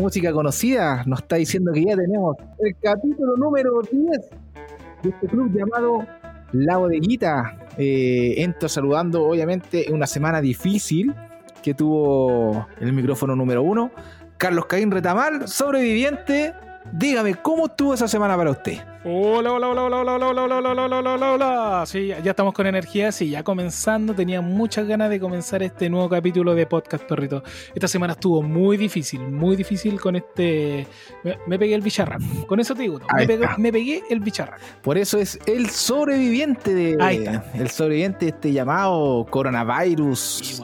Música conocida nos está diciendo que ya tenemos el capítulo número 10 de este club llamado La Bodeguita. Eh, entro saludando, obviamente, una semana difícil que tuvo el micrófono número uno. Carlos Caín Retamal, sobreviviente Dígame, ¿cómo estuvo esa semana para usted? Hola, hola, hola, hola, hola, hola, hola, hola, hola, hola, hola, hola. Sí, ya estamos con energía, sí, ya comenzando. Tenía muchas ganas de comenzar este nuevo capítulo de Podcast Perrito. Esta semana estuvo muy difícil, muy difícil con este. Me, pegué el bicharraco. Con eso te digo, me, pegué el bicharraco. Por eso es el sobreviviente de. Ahí está. El sobreviviente de este llamado coronavirus.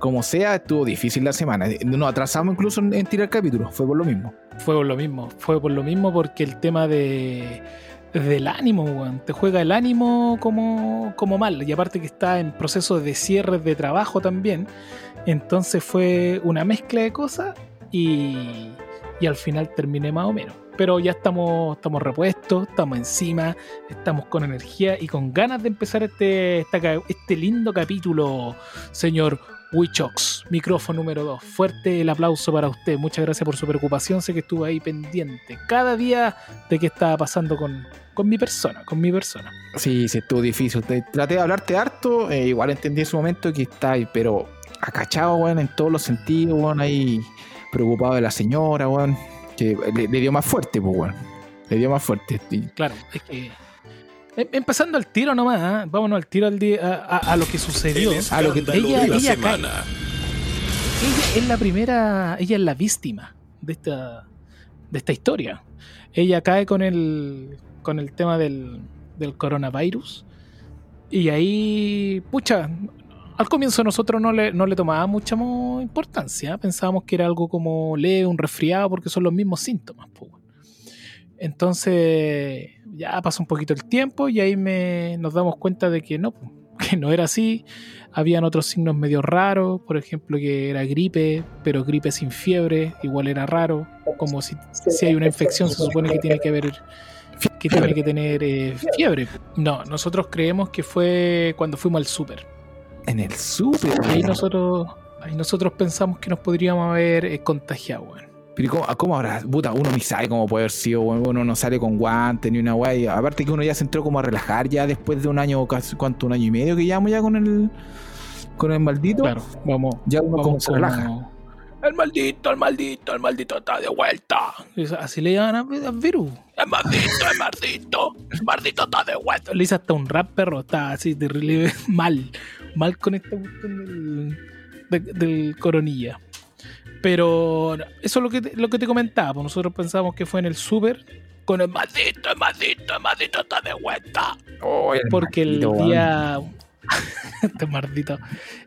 Como sea, estuvo difícil la semana. Nos atrasamos incluso en, tirar capítulos, fue por lo mismo. Fue por lo mismo, fue por lo mismo porque el tema de del ánimo, te juega el ánimo como, como mal. Y aparte que está en proceso de cierre de trabajo también. Entonces fue una mezcla de cosas y, y al final terminé más o menos. Pero ya estamos, estamos repuestos, estamos encima, estamos con energía y con ganas de empezar este, este lindo capítulo, señor Wichox, micrófono número 2. Fuerte el aplauso para usted. Muchas gracias por su preocupación. Sé que estuvo ahí pendiente cada día de qué estaba pasando con, mi persona, con mi persona. Sí, sí, estuvo difícil. traté de hablarte harto, eh, igual entendí en su momento que está ahí, pero acachado, weón, en todos los sentidos, weón, ahí preocupado de la señora, weón, que le, dio más fuerte, pues, weón. Le dio más fuerte. Claro, es que empezando al tiro nomás, ¿eh? vámonos al tiro al día, a, lo que sucedió. A lo que ella, ella, ella es la primera, ella es la víctima de esta, de esta historia. Ella cae con el, con el tema del, del coronavirus. Y ahí, pucha, al comienzo nosotros no le, no le tomábamos mucha importancia. Pensábamos que era algo como leve, un resfriado, porque son los mismos síntomas. Entonces ya pasó un poquito el tiempo y ahí me, nos damos cuenta de que no, que no era así. Habían otros signos medio raros, por ejemplo que era gripe, pero gripe sin fiebre, igual era raro. Como si, si hay una infección se supone que tiene que haber que tiene que tener eh, fiebre. No, nosotros creemos que fue cuando fuimos al súper. En el súper. Ahí nosotros, ahí nosotros pensamos que nos podríamos haber eh, contagiado, bueno. Pero ¿cómo, habrá? Puta, uno ni sabe cómo puede haber sido, uno no sale con guantes ni una guay. Aparte que uno ya se entró como a relajar ya después de un año, casi, ¿cuánto? Un año y medio que llevamos ya con el con el maldito. Claro, vamos. Ya uno como se relaja. El maldito, el maldito, el maldito está de vuelta. Así le llaman al virus. El maldito, el maldito, el maldito está de vuelta. Le hice hasta un rap, perro. Está así terrible mal. Mal con esta cuestión del, del coronilla. Pero eso es lo que te, lo que te comentaba. Pues nosotros pensamos que fue en el súper con el maldito, el maldito, el maldito está de vuelta. Porque el día. este maldito.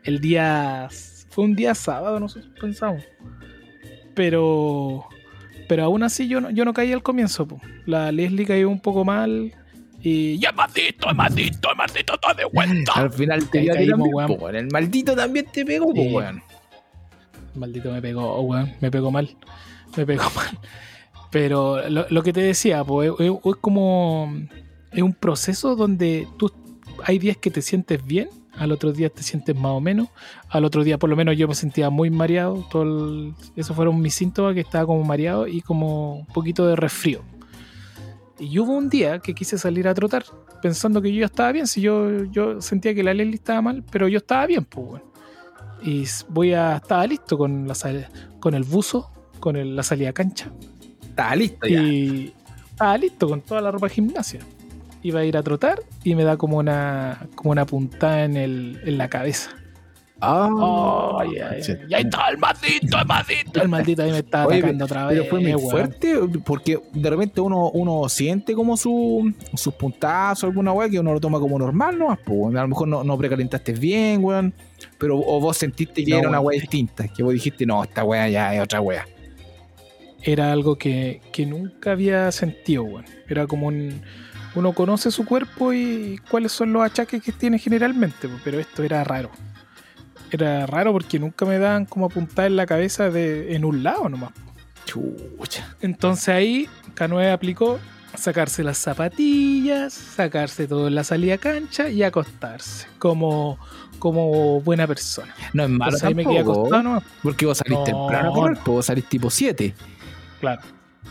El día. Fue un día sábado, nosotros pensamos. Pero. Pero aún así yo no, yo no caí al comienzo. La Leslie cayó un poco mal. Y ya maldito, el maldito, el maldito está de vuelta. Al final te caímos, weón. El maldito también te pegó, weón. Maldito me pegó, oh, me pegó mal. Me pegó mal. Pero lo, que te decía, pues, es, como. Es un proceso donde tú hay días que te sientes bien, al otro día te sientes más o menos, al otro día por lo menos yo me sentía muy mareado, todo esos fueron mis síntomas que estaba como mareado y como un poquito de resfrío. Y hubo un día que quise salir a trotar pensando que yo ya estaba bien, si yo, yo sentía que la Lely estaba mal, pero yo estaba bien, pues bueno y voy a estar listo con la con el buzo, con la salida a cancha. Estaba listo ya. Y estaba listo con toda la ropa de gimnasia. Iba a ir a trotar y me da como una como una puntada en, el, en la cabeza. Ah, oh, ahí está el maldito, el maldito. El maldito ahí me está atacando otra vez. Pero fue muy fuerte porque de repente uno, uno siente como su, sus puntazos, alguna weá que uno lo toma como normal, ¿no? A lo mejor no, no precalentaste bien, weón. Pero o vos sentiste que era una weá distinta, que vos dijiste, no, esta weá ya es otra weá. Era algo que, que nunca había sentido, weón. Era como un uno conoce su cuerpo y cuáles son los achaques que tiene generalmente, pero esto era raro era raro porque nunca me daban como apuntar en la cabeza de, en un lado nomás. Chucha. Entonces ahí Canoe aplicó sacarse las zapatillas, sacarse todo en la salida a cancha y acostarse como, como buena persona. No es malo Entonces ahí me quedé tampoco, acostado nomás. Porque vos salís No, temprano correr, pues vos salís tipo 7. Claro.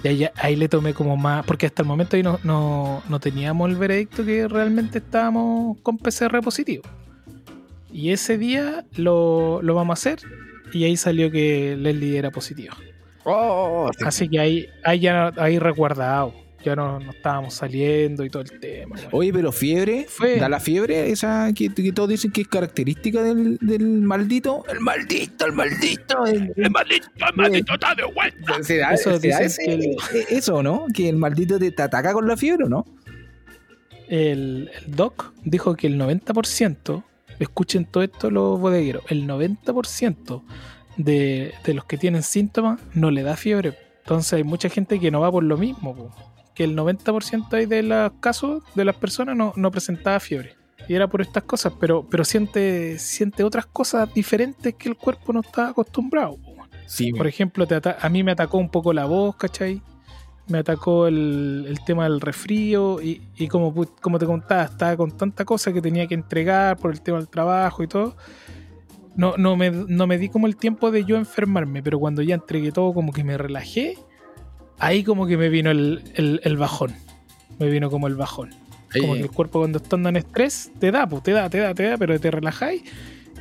Y ahí, ahí le tomé como más, porque hasta el momento ahí no, no, no teníamos el veredicto que realmente estábamos con PCR positivo. Y ese día lo, lo vamos a hacer y ahí salió que Leslie era positivo. Oh, Así que ahí, ahí ya ahí resguardado. Ya no, no estábamos saliendo y todo el tema. Oye, pero fiebre, Fue- da la fiebre esa que, que todos dicen que es característica del, del maldito. El maldito, el maldito. El, el maldito, el maldito está de vuelta. ¿Será, Eso será dicen ese- que el- eso, ¿no? Que el maldito te, te ataca con la fiebre, ¿o ¿no? El, el doc dijo que el 90%, escuchen todo esto los bodegueros, el 90% de, de los que tienen síntomas no le da fiebre. Entonces hay mucha gente que no va por lo mismo, po. Que el 90% ahí de los casos de las personas no, no presentaba fiebre. Y era por estas cosas, pero, pero siente, siente otras cosas diferentes que el cuerpo no está acostumbrado. Sí, Por ejemplo, te a mí me atacó un poco la voz, ¿cachai? Me atacó el, el tema del resfrío y, y como, como te contaba, estaba con tanta cosa que tenía que entregar por el tema del trabajo y todo. No, no, me, no me di como el tiempo de yo enfermarme, pero cuando ya entregué todo como que me relajé, ahí como que me vino el, el- el bajón. Me vino como el bajón. Como que el cuerpo cuando está en estrés te da, pues te da, te da, te da, pero te relajáis.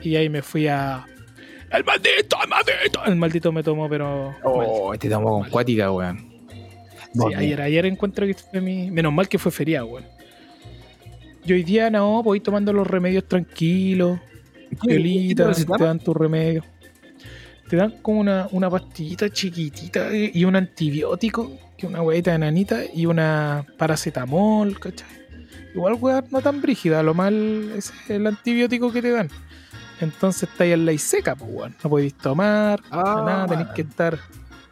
Y ahí me fui a... El maldito, el maldito. El maldito me tomó, pero... Oh, te tomó con Mal. cuática, weón. Sí, ayer, ayer encuentro que fue mi. Menos mal que fue feriado, weón. Y hoy día no, voy tomando los remedios tranquilos, violita, te dan tus remedios. Te dan como una, una pastillita chiquitita y un antibiótico, que una huevita enanita y una paracetamol, ¿cachai? Igual weá no tan brígida, lo mal es el antibiótico que te dan. Entonces está ahí en la seca, pues weón. No podéis tomar, Ah. nada, tenéis que estar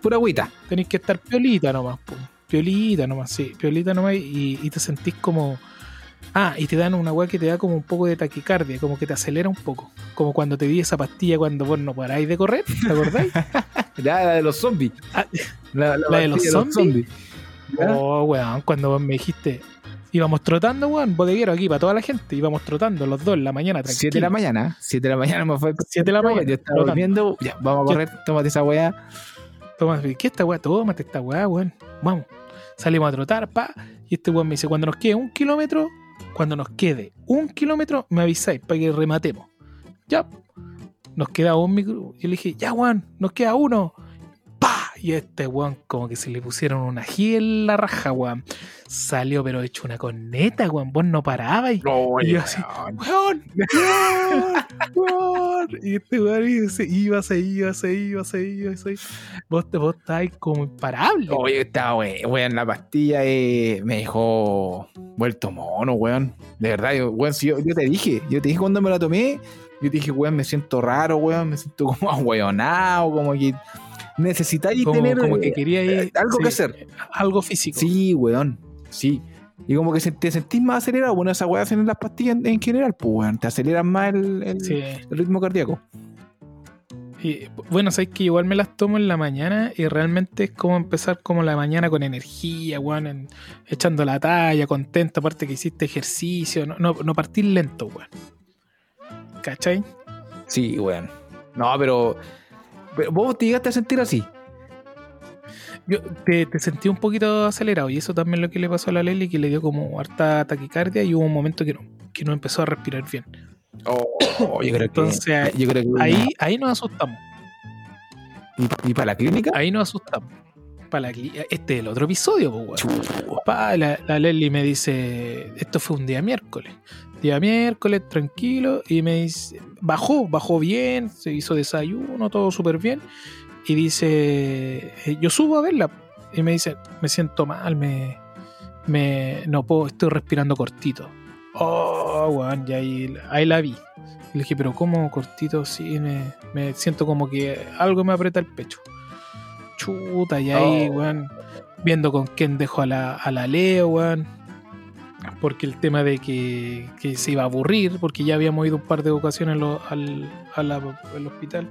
Pura agüita. tenéis que estar piolita nomás, po. piolita nomás, sí, piolita nomás y, y te sentís como... Ah, y te dan una weá que te da como un poco de taquicardia, como que te acelera un poco. Como cuando te di esa pastilla cuando vos no paráis de correr, ¿te acordáis? La, la de los zombies. Ah, La, ¿la de los zombies? Oh, weón, cuando vos me dijiste... Íbamos trotando, weón, bodeguero aquí para toda la gente. Íbamos trotando los dos en la mañana, tranquilo. 7 de la mañana. 7 de la mañana me fue. 7 de la mañana, Yo estaba trotando. durmiendo. Ya, vamos a Yo- correr. Tómate esa weá. Toma, ¿qué esta weá? Tómate esta weá, weón. Vamos. Salimos a trotar, pa. Y este weón me dice, cuando nos quede un kilómetro, cuando nos quede un kilómetro, me avisáis para que rematemos. Ya. Nos queda un micro. Y le dije, ya, weón, nos queda uno. Y este weón, como que se le pusieron una ají en la raja, weón. Salió, pero hecho una corneta, weón. Vos no parabas. Y, y yo así, weón, weón, weón. Y este weón y se iba, se iba, se iba, se iba, se iba. Vos, te- vos estáis como imparable. Oye, we- weón, la pastilla eh, me dejó vuelto mono, weón. De verdad, yo, weón, si yo, yo te dije, yo te dije cuando me la tomé, yo te dije, weón, me siento raro, weón, me siento como ahueonado, como que necesitáis como, tener como que eh, quería ir, eh, algo sí, que hacer. Algo físico. Sí, weón, sí. Y como que te sentís más acelerado, bueno, esa weá hacen las pastillas en, en general, pues, weón, te aceleran más el, el- Sí. el ritmo cardíaco. Y, bueno, sabes que igual me las tomo en la mañana y realmente es como empezar como la mañana con energía, weón, en- echando la talla, contento, aparte que hiciste ejercicio, no, no, no partir lento, weón. ¿Cachai? Sí, weón. No, pero, pero vos te llegaste a sentir así. Yo te, te sentí un poquito acelerado y eso también es lo que le pasó a la Lely, que le dio como harta taquicardia y hubo un momento que no, que no empezó a respirar bien. Oh, yo creo Entonces, que. Yo creo que Ahí, ahí nos asustamos, ¿Y, y para la clínica? ahí nos asustamos. Para la este es el otro episodio, pues, la, la Leslie me dice, esto fue un día miércoles. Día miércoles, tranquilo, y me dice, bajó, bajó bien, se hizo desayuno, todo súper bien. Y dice, eh, yo subo a verla. Y me dice, me siento mal, me, me no puedo, estoy respirando cortito. Oh, weón, y ahí, ahí la vi. Y le dije, pero ¿cómo cortito? Sí, me, me siento como que algo me aprieta el pecho. Chuta, y ahí, Oh. weón, viendo con quién dejo a la, a la Leo, weón. Porque el tema de que, que se iba a aburrir, porque ya habíamos ido un par de ocasiones lo- al, al hospital.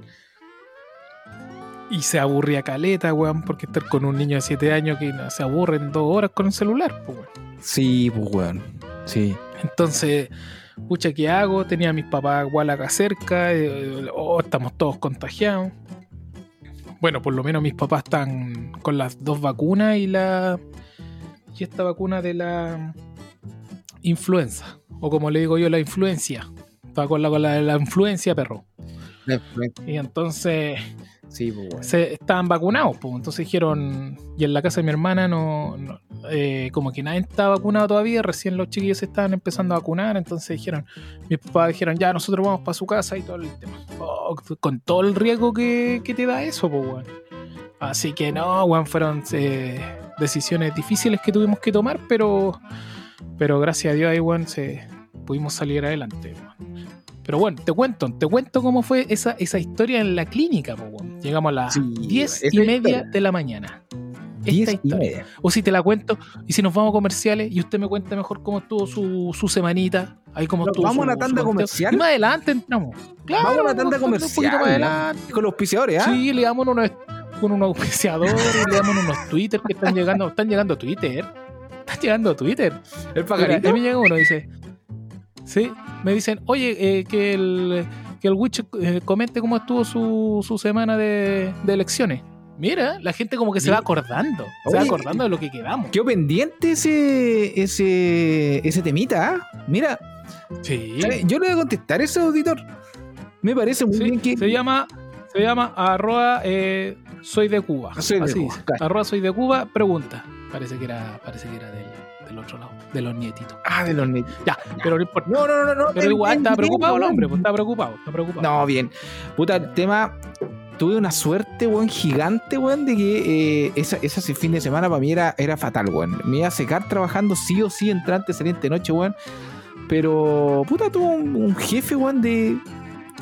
Y se aburría caleta, weón, porque estar con un niño de 7 años que se aburre en dos horas con el celular, pues, weón. Sí, pues, weón. Sí. Entonces, pucha, ¿qué hago? Tenía a mis papás igual acá cerca, eh, oh, estamos todos contagiados. Bueno, por lo menos mis papás están con las dos vacunas y la. Y esta vacuna de la influenza. O como le digo yo, la influencia. Estaba con la, con la, la influencia, perro. Y entonces Sí, pues, se, estaban vacunados, pues. Entonces dijeron, y en la casa de mi hermana no, no, eh, como que nadie estaba vacunado todavía, recién los chiquillos se estaban empezando a vacunar, entonces dijeron, mis papás dijeron, ya nosotros vamos para su casa y todo el tema. Oh, con todo el riesgo que, que te da eso, pues, weón. Así que no, weón, fueron eh, decisiones difíciles que tuvimos que tomar, pero, pero gracias a Dios ahí, weón, se, pudimos salir adelante, weón. Pero bueno, te cuento, te cuento cómo fue esa, esa historia en la clínica, po, weón. Llegamos a las Sí, diez esa y media historia. de la mañana. Esta Diez y historia. media. O si te la cuento, y si nos vamos a comerciales y usted me cuenta mejor cómo estuvo su, su semanita, ahí cómo estuvo vamos su- a la tanda comercial. Y más adelante entramos. Claro, Vamos a la tanda un comercial. más ¿no? adelante. Con los auspiciadores, ¿ah? Sí, le damos unos, con unos auspiciadores, le damos unos Twitter que están llegando, están llegando a Twitter. Están llegando a Twitter. El pajarito. a mí llega uno, dice. Sí, me dicen, oye, eh, que el que el Witch eh, comente cómo estuvo su, su semana de, de elecciones. Mira, la gente como que se va acordando. Se va acordando de lo que quedamos. Quedó pendiente ese, ese, ese temita, ¿ah? Mira, Sí. yo le voy a contestar a ese auditor. Me parece muy Sí, bien que. Se llama, se llama arroba eh, soy de Cuba. Soy de Así Cuba, claro. Arroba soy de Cuba, pregunta. Parece que era, parece que era del, del otro lado, de los nietitos. Ah, de los net- Ya, pero no importa. No, no, no, no. Pero igual está preocupado el hombre, pues está preocupado, está preocupado. No, bien. Puta, el tema. Tuve una suerte, weón, gigante, weón, de que eh, esa, ese fin de semana para mí era, era fatal, weón. Me iba a secar trabajando sí o sí, entrante, saliente, noche, weón. Pero, puta, tuvo un, un jefe, weón, de.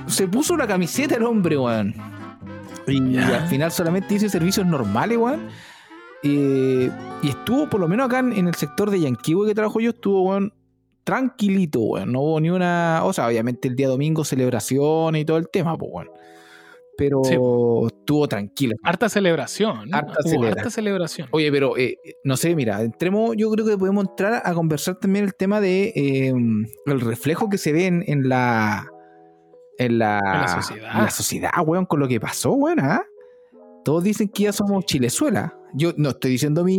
Se puso la camiseta el hombre, weón. Y Ya. al final solamente hice servicios normales, weón. Eh, y estuvo, por lo menos acá en, en el sector de Yanquihue que trabajo yo, estuvo, weón, tranquilito, weón. No hubo ni una. O sea, obviamente el día domingo celebraciones y todo el tema, pues, weón. Pero Sí. estuvo tranquilo. Harta celebración. Harta celebración. Oye, pero eh, no sé, mira, entremos, yo creo que podemos entrar a conversar también el tema de eh, el reflejo que se ve en, en la en la, En la sociedad. en la sociedad, weón, con lo que pasó, weón, ¿ah? Todos dicen que ya somos Chilezuela. Yo no estoy diciendo mi,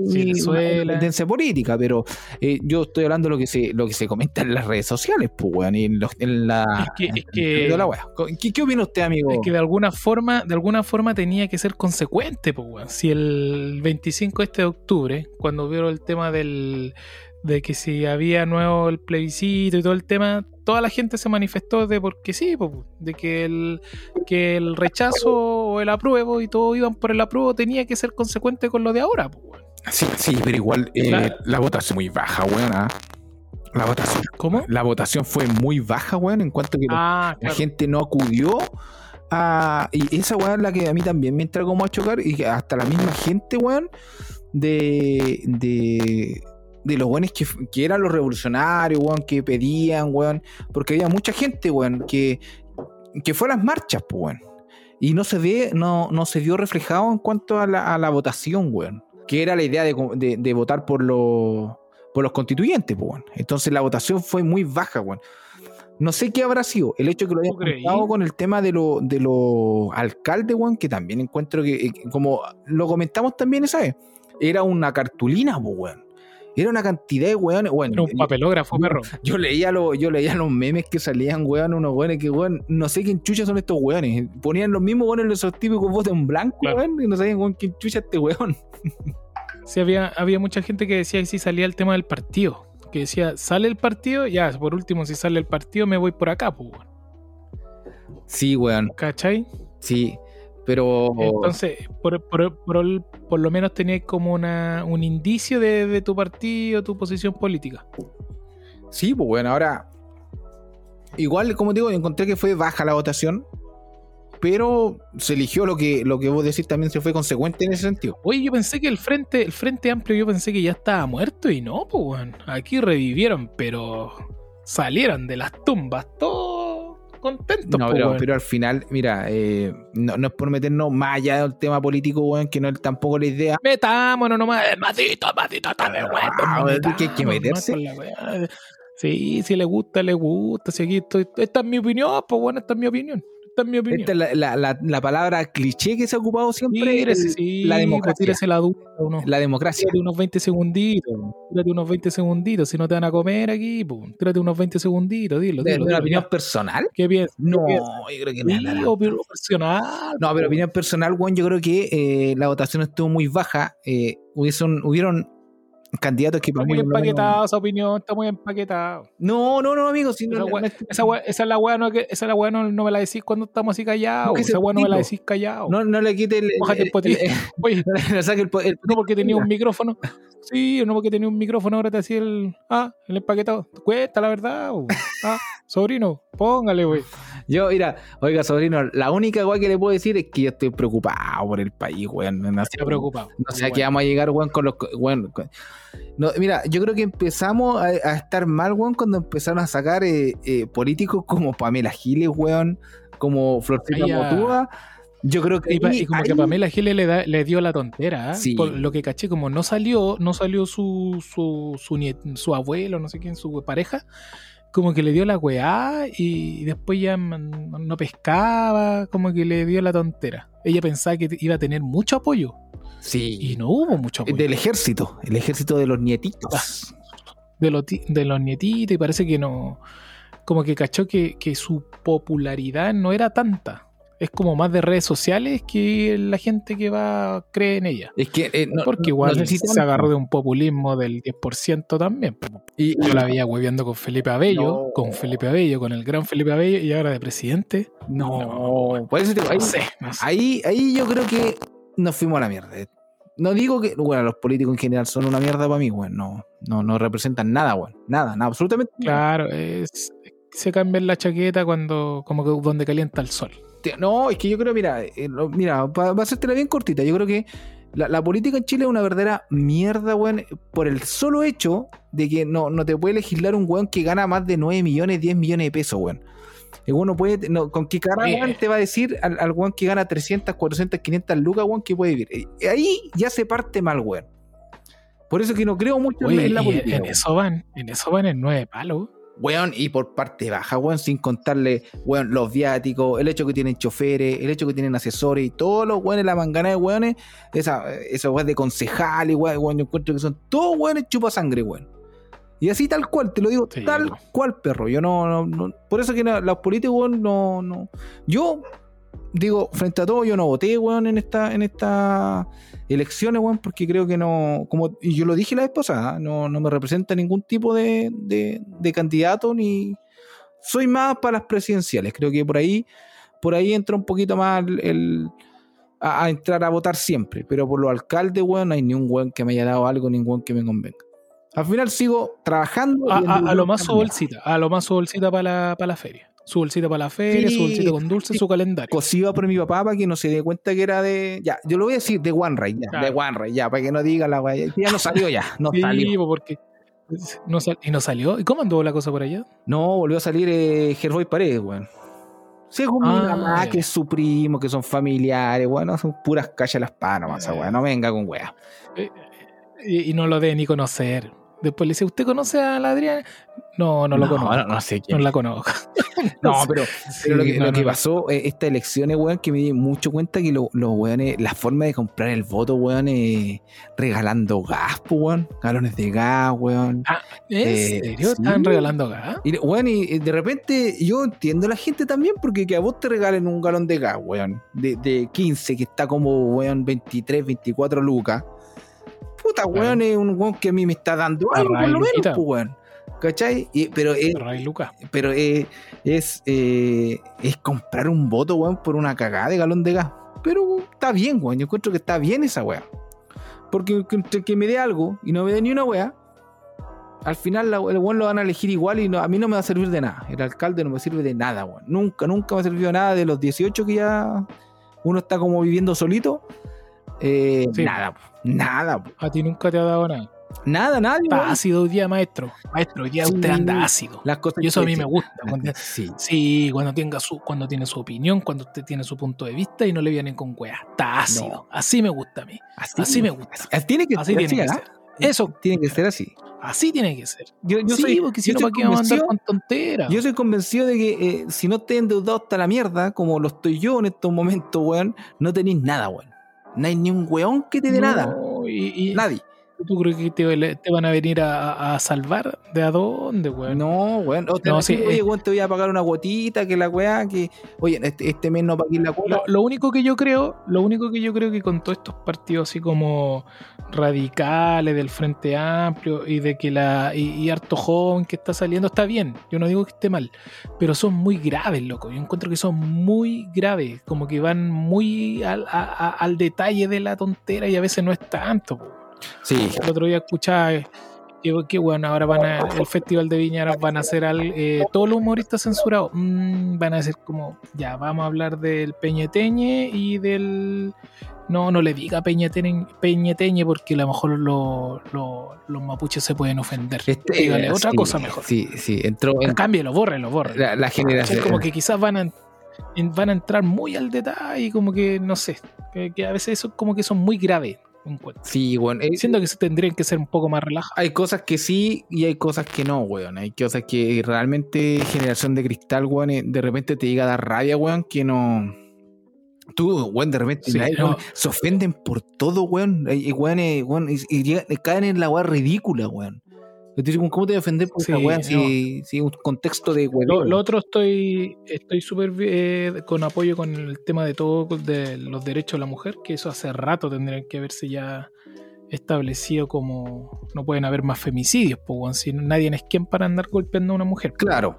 tendencia política, pero eh, yo estoy hablando de lo que se, lo que se comenta en las redes sociales, pues, weón, y en, los- en la. Es que- es que- la. ¿Qué, ¿Qué opina usted, amigo? Es que de alguna forma, de alguna forma tenía que ser consecuente, pues, weón. Si el 25 este de octubre, cuando vieron el tema del de que si había nuevo el plebiscito y todo el tema, toda la gente se manifestó de porque sí, de que el que el rechazo o el apruebo y todos iban por el apruebo tenía que ser consecuente con lo de ahora. Sí, sí, pero igual eh, Claro. la votación muy baja, weón. ¿ah? La votación. ¿Cómo? La votación fue muy baja, weón, en cuanto que Ah, la claro. gente no acudió a. Y esa weón es la que a mí también me entra como a chocar. Y que hasta la misma gente, weón, de. de de los weones que, que eran los revolucionarios, weón, que pedían, weón, porque había mucha gente, weón, que, que fue a las marchas, pues, weón. Y no se ve, no, no se vio reflejado en cuanto a la, a la votación, weón. Que era la idea de, de- de votar por los, por los constituyentes, pues, weón. Entonces la votación fue muy baja, weón. No sé qué habrá sido. El hecho de que lo hayan con el tema de los de los alcaldes, weón, que también encuentro que, eh, como lo comentamos también esa vez, era una cartulina, pues, weón. Era una cantidad de weones, weón. Era un papelógrafo, perro. Yo leía, los, yo leía los memes que salían, weón, unos weones que, weón, no sé quién chucha son estos weones. Ponían los mismos weones los típicos votos en blanco, Claro. weón, y no sabían, weón, quién chucha este weón. Sí, había, había mucha gente que decía que si salía el tema del partido. Que decía, sale el partido, ya, por último, si sale el partido, me voy por acá, pues, weón. Sí, weón, ¿Cachai? sí. Pero. Entonces, por, por- por lo menos tenías como una, un indicio de, de tu partido, tu posición política. Sí, pues bueno, ahora. Igual, como digo, encontré que fue baja la votación. Pero se eligió lo que, lo que vos decís también se fue consecuente en ese sentido. Oye, yo pensé que el frente, el frente amplio, yo pensé que ya estaba muerto y no, pues, weón. Aquí revivieron, pero salieron de las tumbas todos contentos. No, pero, pero al final, mira, eh, no, no es por meternos más allá del tema político, weón, que no es tampoco la idea. Metámonos nomás, matito, está de weón. Ah, weón, que hay que meterse. Sí, si le gusta, le gusta. Si aquí estoy, esta es mi opinión, pues bueno, esta es mi opinión. Esta es mi opinión. Esta es la, la, la, la palabra cliché que se ha ocupado siempre. Tírese, sí, la pues, democracia. tírese la duda, uno. La democracia. Tírate unos 20 segunditos. Tírate unos 20 segunditos. Si no te van a comer aquí, pum. Tírate unos 20 segunditos. Dilo, ¿De, dilo. una opinión ya. personal? ¿Qué piensas? No, ¿Qué yo creo que piensas? nada. Sí, opinión personal. No, pero opinión personal, weón, yo creo que eh, la votación estuvo muy baja. Eh, hubiesen- hubieron candidatos que Está para muy empaquetado esa opinión, está muy empaquetado. No, no, no, amigo. Si no, Esa no- Esa, es la weá, no, esa es la weá no, no me la decís cuando estamos así callados. Esa weá no me la decís callado. no, no le quite el. Mójate el el- el- Oye, no saque el porque tenía un micrófono. Sí, no porque tenía un micrófono, ahora te hacía el. Ah, el empaquetado. Cuesta la verdad. Ah, sobrino, póngale, güey. Yo, mira, oiga, sobrino, la única weá que le puedo decir es que yo estoy preocupado por el país, weón. No, sé, preocupado. no sé a qué vamos a llegar, weón, con los. Weón, con- no, mira, yo creo que empezamos a, a estar mal, weón, cuando empezaron a sacar eh, eh, políticos como Pamela Giles, weón, como Florcita Motúa. Yo creo que. Y, pa- ahí- y como que ahí- Pamela Giles le, da- le dio la tontera, ¿ah? Sí. Por lo que caché, como no salió, no salió su, su, su, niet- su abuelo, no sé quién, su pareja, como que le dio la weá y después ya no pescaba, como que le dio la tontera. Ella pensaba que iba a tener mucho apoyo Sí. y no hubo mucho apoyo. Del ejército, el ejército de los nietitos. de los, de los nietitos y parece que no, como que cachó que, que su popularidad no era tanta. Es como más de redes sociales que la gente que va cree en ella. Es que. eh, no- Porque no igual sé si se tanto. agarró de un populismo del 10% también. Y, Yo la veía hueveando con Felipe Abello, No. con Felipe Abello, con el gran Felipe Abello y ahora de presidente. No, por eso te digo, ahí, sé, sé. ahí, ahí yo creo que nos fuimos a la mierda. No digo que, bueno, los políticos en general son una mierda para mí, weón. No, no, no representan nada, weón. Nada, nada, absolutamente nada. Claro, es, se cambia la chaqueta cuando, como que donde calienta el sol. No, es que yo creo, mira, eh, mira, va a hacértela bien cortita. Yo creo que la, la política en Chile es una verdadera mierda, weón, por el solo hecho de que no, no te puede legislar un weón que gana más de 9 millones, 10 millones de pesos, weón. El weón no puede, no, ¿Con qué cara, weón, te va a decir al, al weón que gana 300, 400, 500 lucas, weón, que puede vivir? Ahí ya se parte mal, weón. Por eso que no creo mucho en- Oye, en la política. en weón. eso van, en eso van en nueve palos. Weón, y por parte baja, weón, sin contarle, weón, los viáticos, el hecho que tienen choferes, el hecho que tienen asesores y todos los weones, la mangana de weones, esa, esos weones de concejales, weón, weón, yo encuentro que son todos weones chupa sangre, weón. Y así tal cual, te lo digo, Sí, tal weón. cual, perro. Yo no, no, no- por eso que los políticos, weón, no, no. Yo digo, frente a todo, yo no voté, weón, en esta, en estas elecciones, weón, porque creo que no, como, y yo lo dije la vez pasada, no, no me representa ningún tipo de, de, de candidato, ni soy más para las presidenciales. Creo que por ahí, por ahí entra un poquito más el, el- a, a entrar a votar siempre. Pero por los alcaldes, weón, no hay ni un weón que me haya dado algo, ningún weón que me convenga. Al final sigo trabajando. A, a- a lo más su bolsita, a lo más su bolsita para la, para la feria. Su bolsita para la feria, Sí, su bolsita con dulce, sí. su calendario. cosido por mi papá para que no se dé cuenta que era de. Ya, yo lo voy a decir de One Ray, ya, Claro. de One Ray, ya, para que no diga la weá. Ya no salió ya, no Sí, salió. po, porque no sal- y no salió. ¿Y cómo anduvo la cosa por allá? No, volvió a salir eh, Paredes, weón. Según mi Ah, mamá, ya. que es su primo, que son familiares, weón, no, son puras callas las panas, esa weá, no venga con weá. Y, y no lo debe ni conocer. Después le dice, ¿usted conoce a la Adriana? No, no, lo conozco. No, no sé No quién. la conozco. No, pero, pero lo que, no, lo que no, no. pasó, eh, estas elecciones, weón, que me di mucho cuenta que lo- los weones, la forma de comprar el voto, weón, eh, regalando gas, pues, weón, galones de gas, weón. ¿En Eh, serio? sí. ¿Estaban regalando gas? Y, weón, y y de repente yo entiendo a la gente también, porque que a vos te regalen un galón de gas, weón, de, de 15, que está como, weón, 23, 24 lucas. Puta, weón, es un weón que a mí me está dando algo, por lo menos, pues, weón. ¿Cachai? Y- pero es, pero es, es, eh, es comprar un voto, weón, por una cagada de galón de gas. Pero está bien, weón. Yo encuentro que está bien esa weá. Porque que, entre que me dé algo y no me dé ni una weá, al final la- el weón lo van a elegir igual y no- a mí no me va a servir de nada. El alcalde no me sirve de nada, weón. Nunca, nunca me ha servido de nada de los 18 que ya uno está como viviendo solito. Eh, Sí. Nada, nada. A ti nunca te ha dado nada. Nada, nadie. Está ácido hoy día, maestro. Maestro, hoy día Sí. usted anda ácido. Las cosas Y eso a mí me gusta. Cuando- Sí. Sí, cuando tenga su, cuando tiene su opinión, cuando usted tiene su punto de vista y no le vienen con weas. Está ácido. No. Así me gusta a mí. Así me gusta. Así- Tiene que Así ser tiene así, que ¿ah? ser. Eso, Tiene que ser así. así tiene que ser. Yo, yo sí, soy, porque si no, ¿para qué vamos a andar convencido- con tonteras? Yo soy convencido de que eh, si no estés endeudado hasta la mierda, como lo estoy yo en estos momentos, weón, no tenéis nada, weón. No hay ni un weón que te dé nada. No, y, y- Nadie. ¿Tú crees que te, te van a venir a, a salvar? ¿De a dónde, weón? No, weón. No, a sí, oye, weón, te voy a pagar una cuotita, que la weá, que. Oye, este, este mes no pagué la cuota. Lo, lo único que yo creo, lo único que yo creo que con todos estos partidos así como radicales del Frente Amplio y de que la y, y harto joven que está saliendo está bien. Yo no digo que esté mal, pero son muy graves, loco. Yo encuentro que son muy graves, como que van muy al, a- a- al detalle de la tontera y a veces no es tanto. po. Sí. El otro día escuchaba que, que bueno, ahora van a el Festival de Viña ahora van a hacer al, eh, todos los humoristas censurados. mm, van a decir como, ya, vamos a hablar del Peñeteñe y del... No, no le diga Peñeteñe, Peñeteñe porque a lo mejor lo- lo- los mapuches se pueden ofender. Este, Dígale eh, otra sí, cosa mejor. Sí, sí. Entró en Cámbielo, bórrelo, bórrelo. la, la generación. Es como que quizás van a, van a entrar muy al detalle, como que, no sé, que, que a veces eso como que son muy graves. Encuentro. Sí, weón. eh, Siento que se tendrían que ser un poco más relajados. hay cosas que sí y hay cosas que no, weón. Hay cosas que realmente generación de cristal, weón, eh, de repente te llega a dar rabia, weón, que no. Tú, weón, de repente Sí, nadie, no. weón, se ofenden por todo, weón. Y, weón, eh, weón, y, caen en la weá ridícula, weón. ¿Cómo te voy a ofender por Sí, esa weá no. si, si un contexto de weón? Lo, lo otro estoy estoy súper eh, con apoyo con el tema de todo de los derechos de la mujer, que eso hace rato tendrían que haberse ya establecido como no pueden haber más femicidios, pues weón, si nadie es quien para andar golpeando a una mujer. pues, Claro.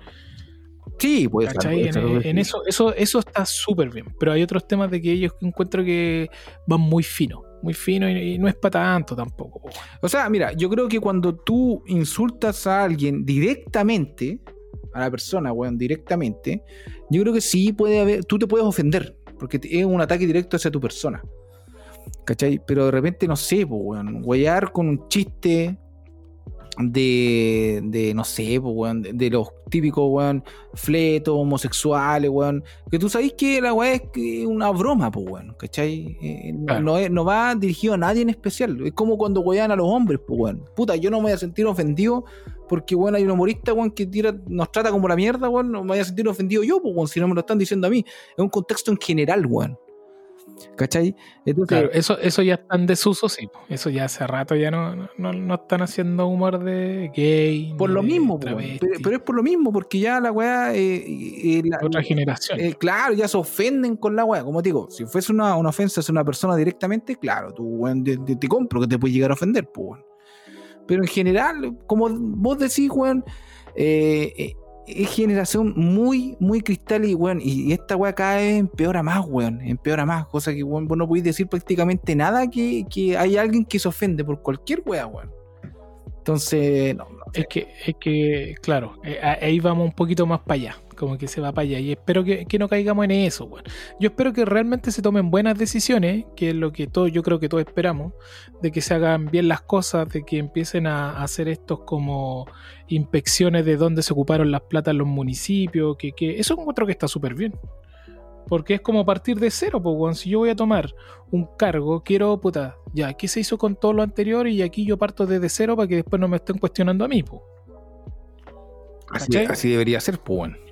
Sí, puede En, en eso, eso, eso está súper bien. Pero hay otros temas de que ellos encuentro que van muy fino, muy fino y, no es para tanto tampoco. O sea, mira, yo creo que cuando tú insultas a alguien directamente, a la persona, weón, directamente, yo creo que sí puede haber, tú te puedes ofender, porque es un ataque directo hacia tu persona. ¿Cachai? Pero de repente, no sé, weón, huear con un chiste de, de no sé, pues, weón, de, de los típicos, weón, fletos, homosexuales, weón, que tú sabes que la weá es una broma, pues, weón, ¿cachai? Eh, no- Claro. no, es- no va dirigido a nadie en especial. Es como cuando wean a los hombres, pues, weón. Puta, yo no me voy a sentir ofendido porque, weón, hay un humorista, weón, que tira, nos trata como la mierda, weón, no me voy a sentir ofendido yo, pues, weón, si no me lo están diciendo a mí. Es un contexto en general, weón. ¿Cachai? Entonces, Claro, eso, eso ya está en desuso, sí. Eso ya hace rato ya no, no, no están haciendo humor de gay. por lo mismo, pero, pero es por lo mismo, porque ya la weá, eh, eh, la- otra generación. Eh, claro, ya se ofenden con la weá. Como te digo, si fuese una, una ofensa hacia una persona directamente, claro, tú, te, te- te compro que te puede llegar a ofender, pues. Pero en general, como vos decís, weón, eh, eh, es generación muy, muy cristal y, weón, y esta weá cada vez empeora más, weón, empeora más, cosa que, weón, vos no podéis decir prácticamente nada que, que hay alguien que se ofende por cualquier weá, weón. Entonces, no, no sé. Es que, es que, claro, eh, ahí vamos un poquito más para allá, como que se va para allá. Y espero que, que no caigamos en eso, weón. Yo espero que realmente se tomen buenas decisiones, que es lo que todos, yo creo que todos esperamos, de que se hagan bien las cosas, de que empiecen a, a hacer estos como inspecciones de dónde se ocuparon las platas en los municipios, que, que eso encuentro que está súper bien. Porque es como partir de cero, pues, weón. Si yo voy a tomar un cargo, quiero, puta, ya, ¿qué se hizo con todo lo anterior? Y aquí yo parto desde cero para que después no me estén cuestionando a mí, pues. Así, así debería ser, pues, weón.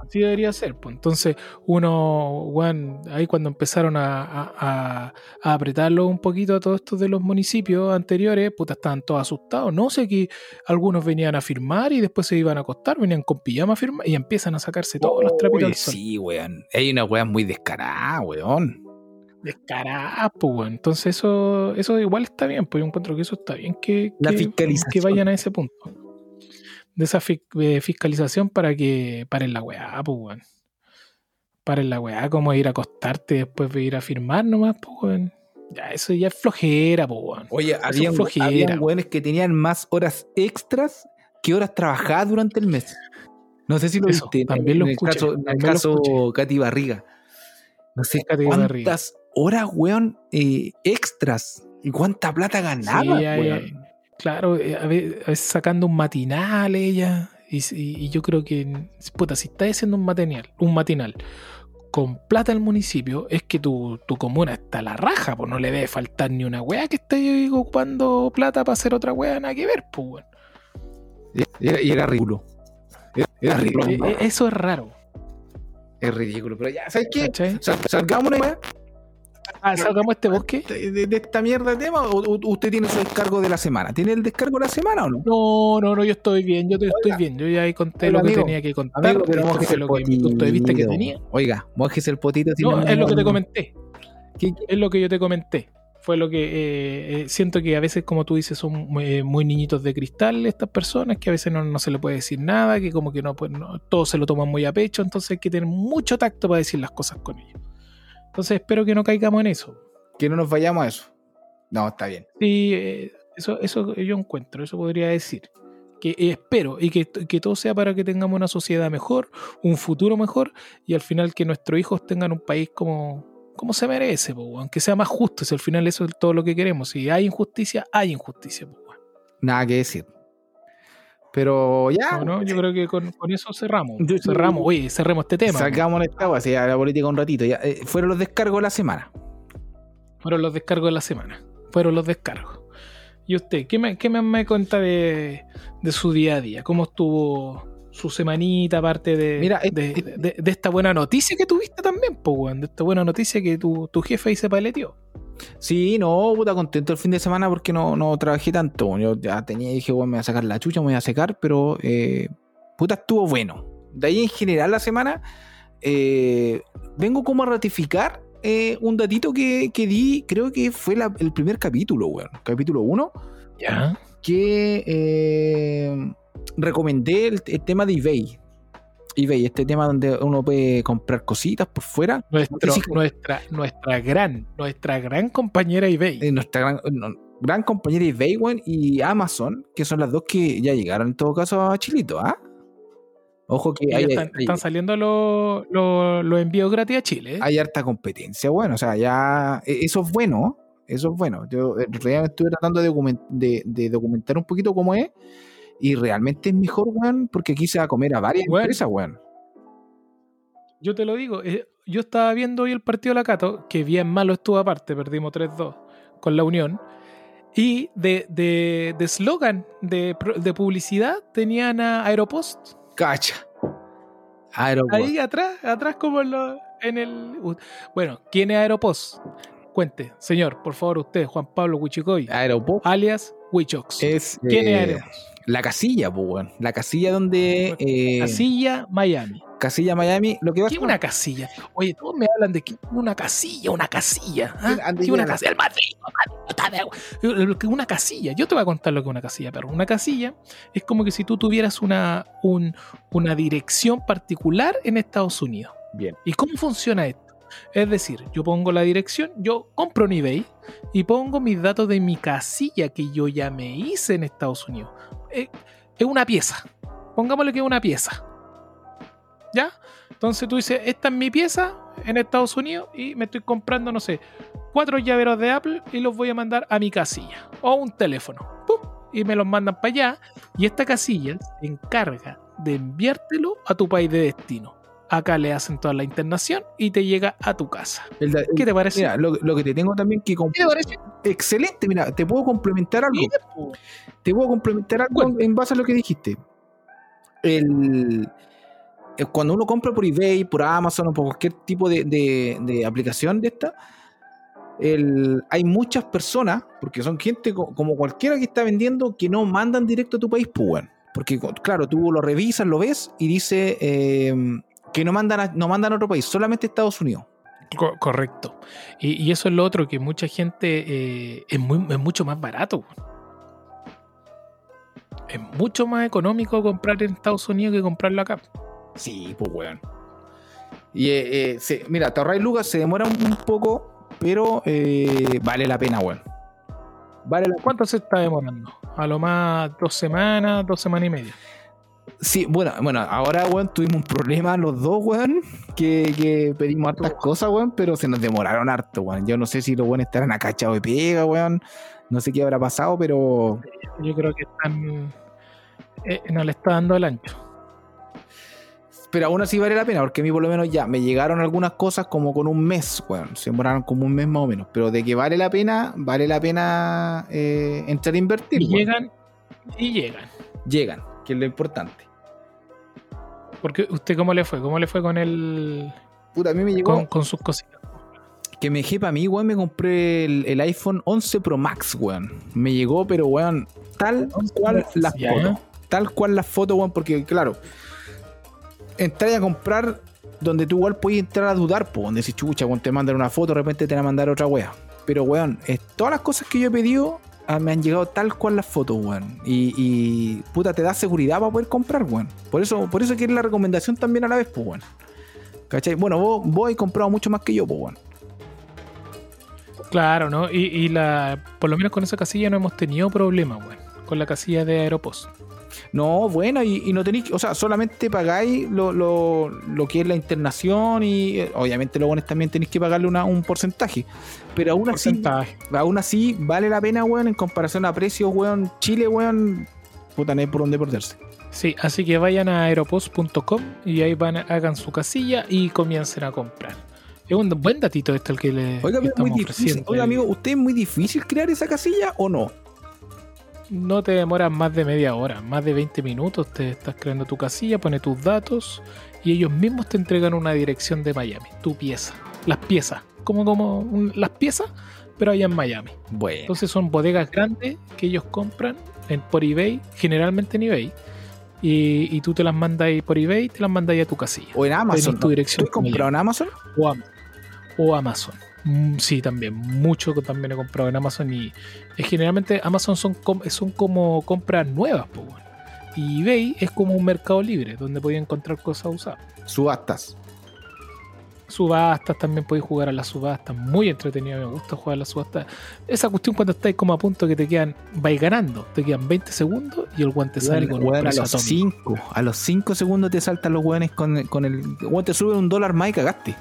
Así debería ser, pues. Entonces, uno, weón, ahí cuando empezaron a, a, apretarlo un poquito a todos estos de los municipios anteriores, puta, estaban todos asustados. No sé que algunos venían a firmar y después se iban a acostar, venían con pijama a firmar y empiezan a sacarse todos los trapitos Uy, al sol. Sí, weón. Hay una weá muy descarada, weón. Descarado, pues, weón. Entonces, eso, eso igual está bien, pues yo encuentro que eso está bien que, La que- fiscalización. que vayan a ese punto. De esa fi- eh, fiscalización para que paren la weá, pues, weón. Paren la weá, como ir a acostarte después de ir a firmar nomás, pues, weón. Ya, eso ya es flojera, pues, weón. Oye, es habían, flojera. weones que tenían más horas extras que horas trabajadas durante el mes. No sé si lo Eso, viste. también en lo el escuché, caso, en el caso. Katy Barriga. No sé Katy cuántas Barriga. horas, weón, eh, extras. ¿Y cuánta plata ganaba, Sí, weón? Claro, eh, a veces sacando un matinal ella. Y, y, yo creo que, puta, si estás haciendo un matinal, un matinal con plata al municipio, es que tu, tu comuna está a la raja, pues no le debe faltar ni una wea que esté ocupando plata para hacer otra wea, nada que ver, pues, bueno. Y era ridículo. Era ridículo. Eh, eh, eso es raro. Es ridículo, pero ya, ¿sabes qué? salgamos una wea Ah, salgamos este bosque. De, esta mierda de tema, o, usted tiene su descargo de la semana. ¿Tiene el descargo de la semana o no? No, no, no, yo estoy bien, yo estoy bien. Yo ya ahí conté lo que tenía que contar. Amigo, pero lo que mi punto de vista que tenía. Oiga, mojese el potito. No, es lo que te comenté. Es lo que yo te comenté. Fue lo que eh, eh, siento que a veces, como tú dices, son muy, muy, niñitos de cristal estas personas, que a veces no, no, se le puede decir nada, que como que no, pues, no, todos se lo toman muy a pecho, entonces hay que tener mucho tacto para decir las cosas con ellos. Entonces espero que no caigamos en eso. Que no nos vayamos a eso. No, está bien. Sí, eh, eso, eso yo encuentro, eso podría decir. Que espero y que, todo sea para que tengamos una sociedad mejor, un futuro mejor y al final que nuestros hijos tengan un país como, como se merece, aunque sea más justo. Si al final eso es todo lo que queremos. Si hay injusticia, hay injusticia. Nada que decir. Pero ya. No, yo creo que con, eso cerramos. cerramos, oye, cerremos este tema. Sacamos esta agua, a la política un ratito. Ya, eh, fueron los descargos de la semana. Fueron los descargos de la semana. Fueron los descargos. ¿Y usted? ¿Qué me, qué me, cuenta de, su día a día? ¿Cómo estuvo su semanita, aparte de, Mira, de, esta buena noticia que tuviste también, pues, de esta buena noticia que tu, tu jefe ahí se paleteó? Sí, no, puta, contento el fin de semana porque no, no trabajé tanto. Yo ya tenía, dije, bueno, me voy a sacar la chucha, me voy a secar, pero eh, puta, estuvo bueno. De ahí en general la semana, eh, vengo como a ratificar eh, un datito que, que, di, creo que fue el primer capítulo, weón, capítulo 1. Ya. Que recomendé el, el tema de eBay eBay, este tema donde uno puede comprar cositas por fuera. nuestra, nuestra gran, nuestra gran compañera eBay. Eh, nuestra gran, gran compañera eBay, y Amazon, que son las dos que ya llegaron en todo caso a Chilito, ¿ah? Ojo que hay, están, saliendo los, los, envíos gratis a Chile. ¿eh? Hay harta competencia, bueno, o sea, ya e, eso es bueno, eso es bueno. Yo en realidad estuve tratando de, de documentar un poquito cómo es y realmente es mejor, weón, porque aquí se va a comer a varias empresas, weón. Yo te lo digo, eh, yo estaba viendo hoy el partido de la Cato, que bien malo estuvo aparte, perdimos 3-2 con la Unión. Y de, de, de slogan, de, de, publicidad, tenían a Aeropost. Cacha. Aeropost. Ahí atrás, atrás como en, en el... Bueno, ¿quién es Aeropost? Cuente, señor, por favor, usted, Juan Pablo Huichicoy. Aeropost. Alias Huichox. Es, ¿Quién es eh, Aeropost? La casilla, pues. La casilla donde. Eh, casilla Miami. Casilla Miami. Lo que ¿Qué es una casilla? Oye, todos me hablan de que una casilla, una casilla. ¿ah? ¿Qué una casilla? El Madrid, una casilla. Yo te voy a contar lo que es una casilla, pero una casilla es como que si tú tuvieras una, una dirección particular en Estados Unidos. Bien. ¿Y cómo funciona esto? Es decir, yo pongo la dirección, yo compro en eBay y pongo mis datos de mi casilla que yo ya me hice en Estados Unidos. Eh, es una pieza. Pongámosle que es una pieza. ¿Ya? Entonces tú dices, esta es mi pieza en Estados Unidos y me estoy comprando, no sé, cuatro llaveros de Apple y los voy a mandar a mi casilla. O un teléfono. Y me los mandan para allá. Y esta casilla se encarga de enviártelo a tu país de destino. Acá le hacen toda la internación y te llega a tu casa. ¿Qué te parece? Mira, lo, que te tengo también que ¿Qué te parece? Excelente, mira, te puedo complementar algo. te puedo complementar algo en base a lo que dijiste. El, eh, cuando uno compra por eBay, por Amazon o por cualquier tipo de, aplicación de esta, el, hay muchas personas, porque son gente como cualquiera que está vendiendo, que no mandan directo a tu país, pues Porque, claro, tú lo revisas, lo ves y dice, eh, que no mandan a, no mandan a otro país, solamente Estados Unidos. correcto. Y, eso es lo otro, que mucha gente eh, es, muy, es mucho más barato. Es mucho más económico comprar en Estados Unidos que comprarlo acá. Sí, pues weón. Y eh, eh, mira, Torray Lucas se demora un, poco, pero vale la pena, weón. Vale ¿Cuánto se está demorando? A lo más dos semanas, dos semanas y media. Sí, bueno, bueno, ahora, weón, tuvimos un problema los dos, weón, que, que pedimos hartas cosas, weón, pero se nos demoraron harto, weón. Yo no sé si los weones estarán acachados de pega, weón. No sé qué habrá pasado, pero Yo creo que están. eh, no le está dando el ancho. Pero aún así vale la pena, porque a mí por lo menos ya me llegaron algunas cosas como con un mes, weón. Se demoraron como un mes más o menos. Pero de que vale la pena, vale la pena eh, entrar a invertir. Y weón. llegan. Y llegan. Llegan, que es lo importante. Porque usted, ¿cómo le fue? ¿Cómo le fue con el. Puta, a mí me llegó con, con sus cositas? que me dejé para mí, weón. Me compré el, el iPhone 11 Pro Max, weón. Me llegó, pero weón, tal cual las Ya. fotos. Tal cual las fotos, weón, porque claro, entrar a comprar donde tú igual puedes entrar a dudar, po, donde si chucha, weón, te mandan una foto, de repente te van a mandar otra wea. Pero weón, es- todas las cosas que yo he pedido ah, me han llegado tal cual las fotos, weón. Y, puta, te da seguridad para poder comprar, weón. Por eso, por eso quiero la recomendación también a la vez, pues, weón. ¿Cachai? Bueno, vos, vos has comprado mucho más que yo, pues, weón. Claro, ¿no? Y, la, por lo menos con esa casilla no hemos tenido problemas, weón. Con la casilla de Aeropost. No, bueno, y, y no tenéis, o sea, solamente pagáis lo, lo, lo que es la internación y eh, obviamente buenos también tenéis que pagarle una- un porcentaje. Pero aún así, Porcentaje. aún así vale la pena, weón, en comparación a precios, weón, Chile, weón, puta, no hay por dónde perderse. Sí, así que vayan a aeropost.com y ahí van, hagan su casilla y comiencen a comprar. Es un buen datito este el que le Oiga, que pero es muy estamos difícil. Oiga, amigo, ¿usted es muy difícil crear esa casilla o no? No te demoras más de media hora, más de 20 minutos. Te estás creando tu casilla, pones tus datos y ellos mismos te entregan una dirección de Miami, tu pieza, las piezas, como, como un- las piezas, pero allá en Miami. Bueno. Entonces son bodegas grandes que ellos compran en, por eBay, generalmente en eBay, y, y tú te las mandas ahí por eBay y te las mandas ahí a tu casilla. O en Amazon. Tenés tu ¿no? dirección ¿Tú has comprado en Amazon? O, Am- o Amazon. Mm, Sí, también. Mucho que también he comprado en Amazon y eh, generalmente Amazon son, com- son como compras nuevas. y eBay es como un mercado libre donde podéis encontrar cosas usadas. Subastas. Subastas, también podéis jugar a las subastas. Muy entretenido, me gusta jugar a las subastas. Esa cuestión cuando estáis como a punto que te quedan, vais ganando, te quedan 20 segundos y el guante sale con un weón, a precio los atómico. 5 a los 5 segundos te saltan los weones con, con el weón te suben un dólar más y cagaste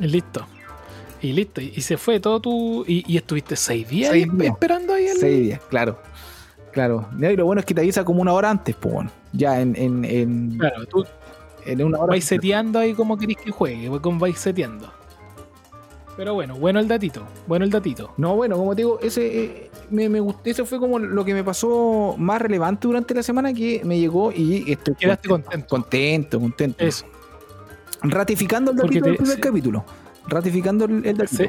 listo. Y listo. Y, y se fue todo tu. Y, y estuviste seis días, Seis ahí días. esperando ahí el. 6 días claro claro y lo bueno es que te avisa como una hora antes pues weón. ya en, en, en, Claro, tú en una hora vais seteando ahí como queréis que juegue, pues, como vais seteando. Pero bueno, bueno el datito, bueno el datito. no bueno como te digo ese eh, me, me gustó eso fue como lo que me pasó más relevante durante la semana que me llegó y estoy Quedaste contento contento contento Eso. ratificando el datito del te- primer sí. capítulo ratificando el, el Sí.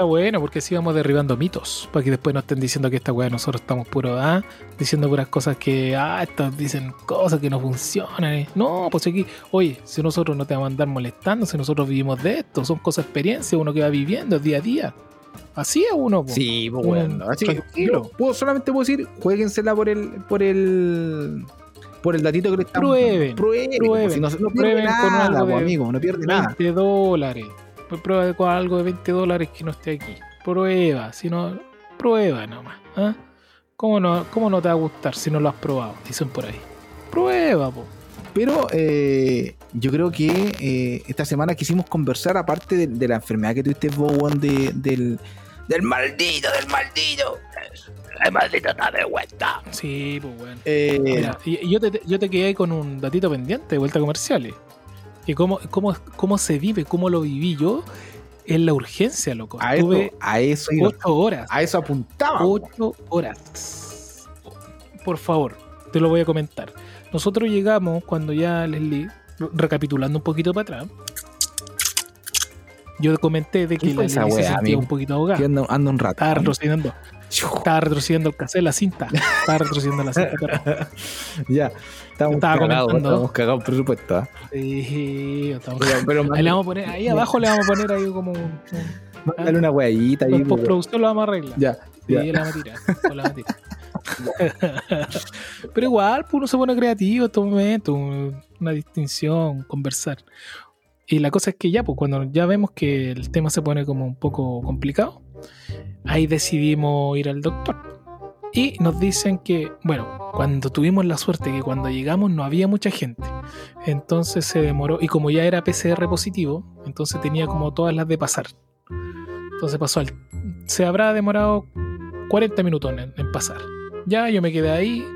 Está bueno porque así vamos derribando mitos. Para que después no estén diciendo que esta weá nosotros estamos puro ah, diciendo puras cosas que, ah, estas dicen cosas que no funcionan. eh. No, pues aquí, oye, si nosotros no te vamos a andar molestando, si nosotros vivimos de esto, son cosas experiencia, uno que va viviendo día a día. Así es uno, po. Sí, pues bueno. Así que tranquilo. puedo, solamente puedo decir, jueguensela por el, por el, por el datito que le estamos Prueben, Prueben, prueben, pues, si no, no prueben con nada, algo pues, de amigo, no pierde nada. 20 dólares. Prueba con algo de 20 dólares que no esté aquí. Prueba, si no, prueba nomás. ¿ah? ¿Cómo, no, ¿Cómo no te va a gustar si no lo has probado? Dicen por ahí. Prueba, po. Pero eh, yo creo que eh, esta semana quisimos conversar, aparte de, de la enfermedad que tuviste vos, de, del, del maldito, del maldito. El maldito está de vuelta. Sí, pues bueno. Eh, Mira, yo, te, yo te quedé con un datito pendiente de vuelta comerciales. Que cómo, cómo, cómo se vive, cómo lo viví yo en la urgencia, loco. a, eso, Estuve a, eso, iba, ocho horas. a eso apuntaba. Ocho horas. Por favor, te lo voy a comentar. Nosotros llegamos cuando ya Leslie, recapitulando un poquito para atrás, yo comenté de ¿Qué que la Leslie se sentía un poquito ahogada. anda, anda un rato. Estaba estaba retrocediendo el cassette, la cinta. Estaba retrocediendo la cinta. pero- ya, estamos cagados, estamos cagados por supuesto. ¿ah? Sí, estamos- Pero, pero Ahí le vamos a poner, ahí abajo le vamos a poner ahí como un, un- mándale una hueadita ahí. en pues, postproducción lo vamos a arreglar. Ya, Sí, ya. la vamos a tirar. la vamos a tirar. Pero igual, pues, uno se pone creativo en estos momentos, un- una distinción, conversar. Y la cosa es que ya, pues cuando ya vemos que el tema se pone como un poco complicado, ahí decidimos ir al doctor. Y nos dicen que, bueno, cuando tuvimos la suerte que cuando llegamos no había mucha gente. Entonces se demoró, y como ya era PCR positivo, entonces tenía como todas las de pasar. Entonces pasó al... Se habrá demorado 40 minutos en, pasar. Ya, yo me quedé ahí.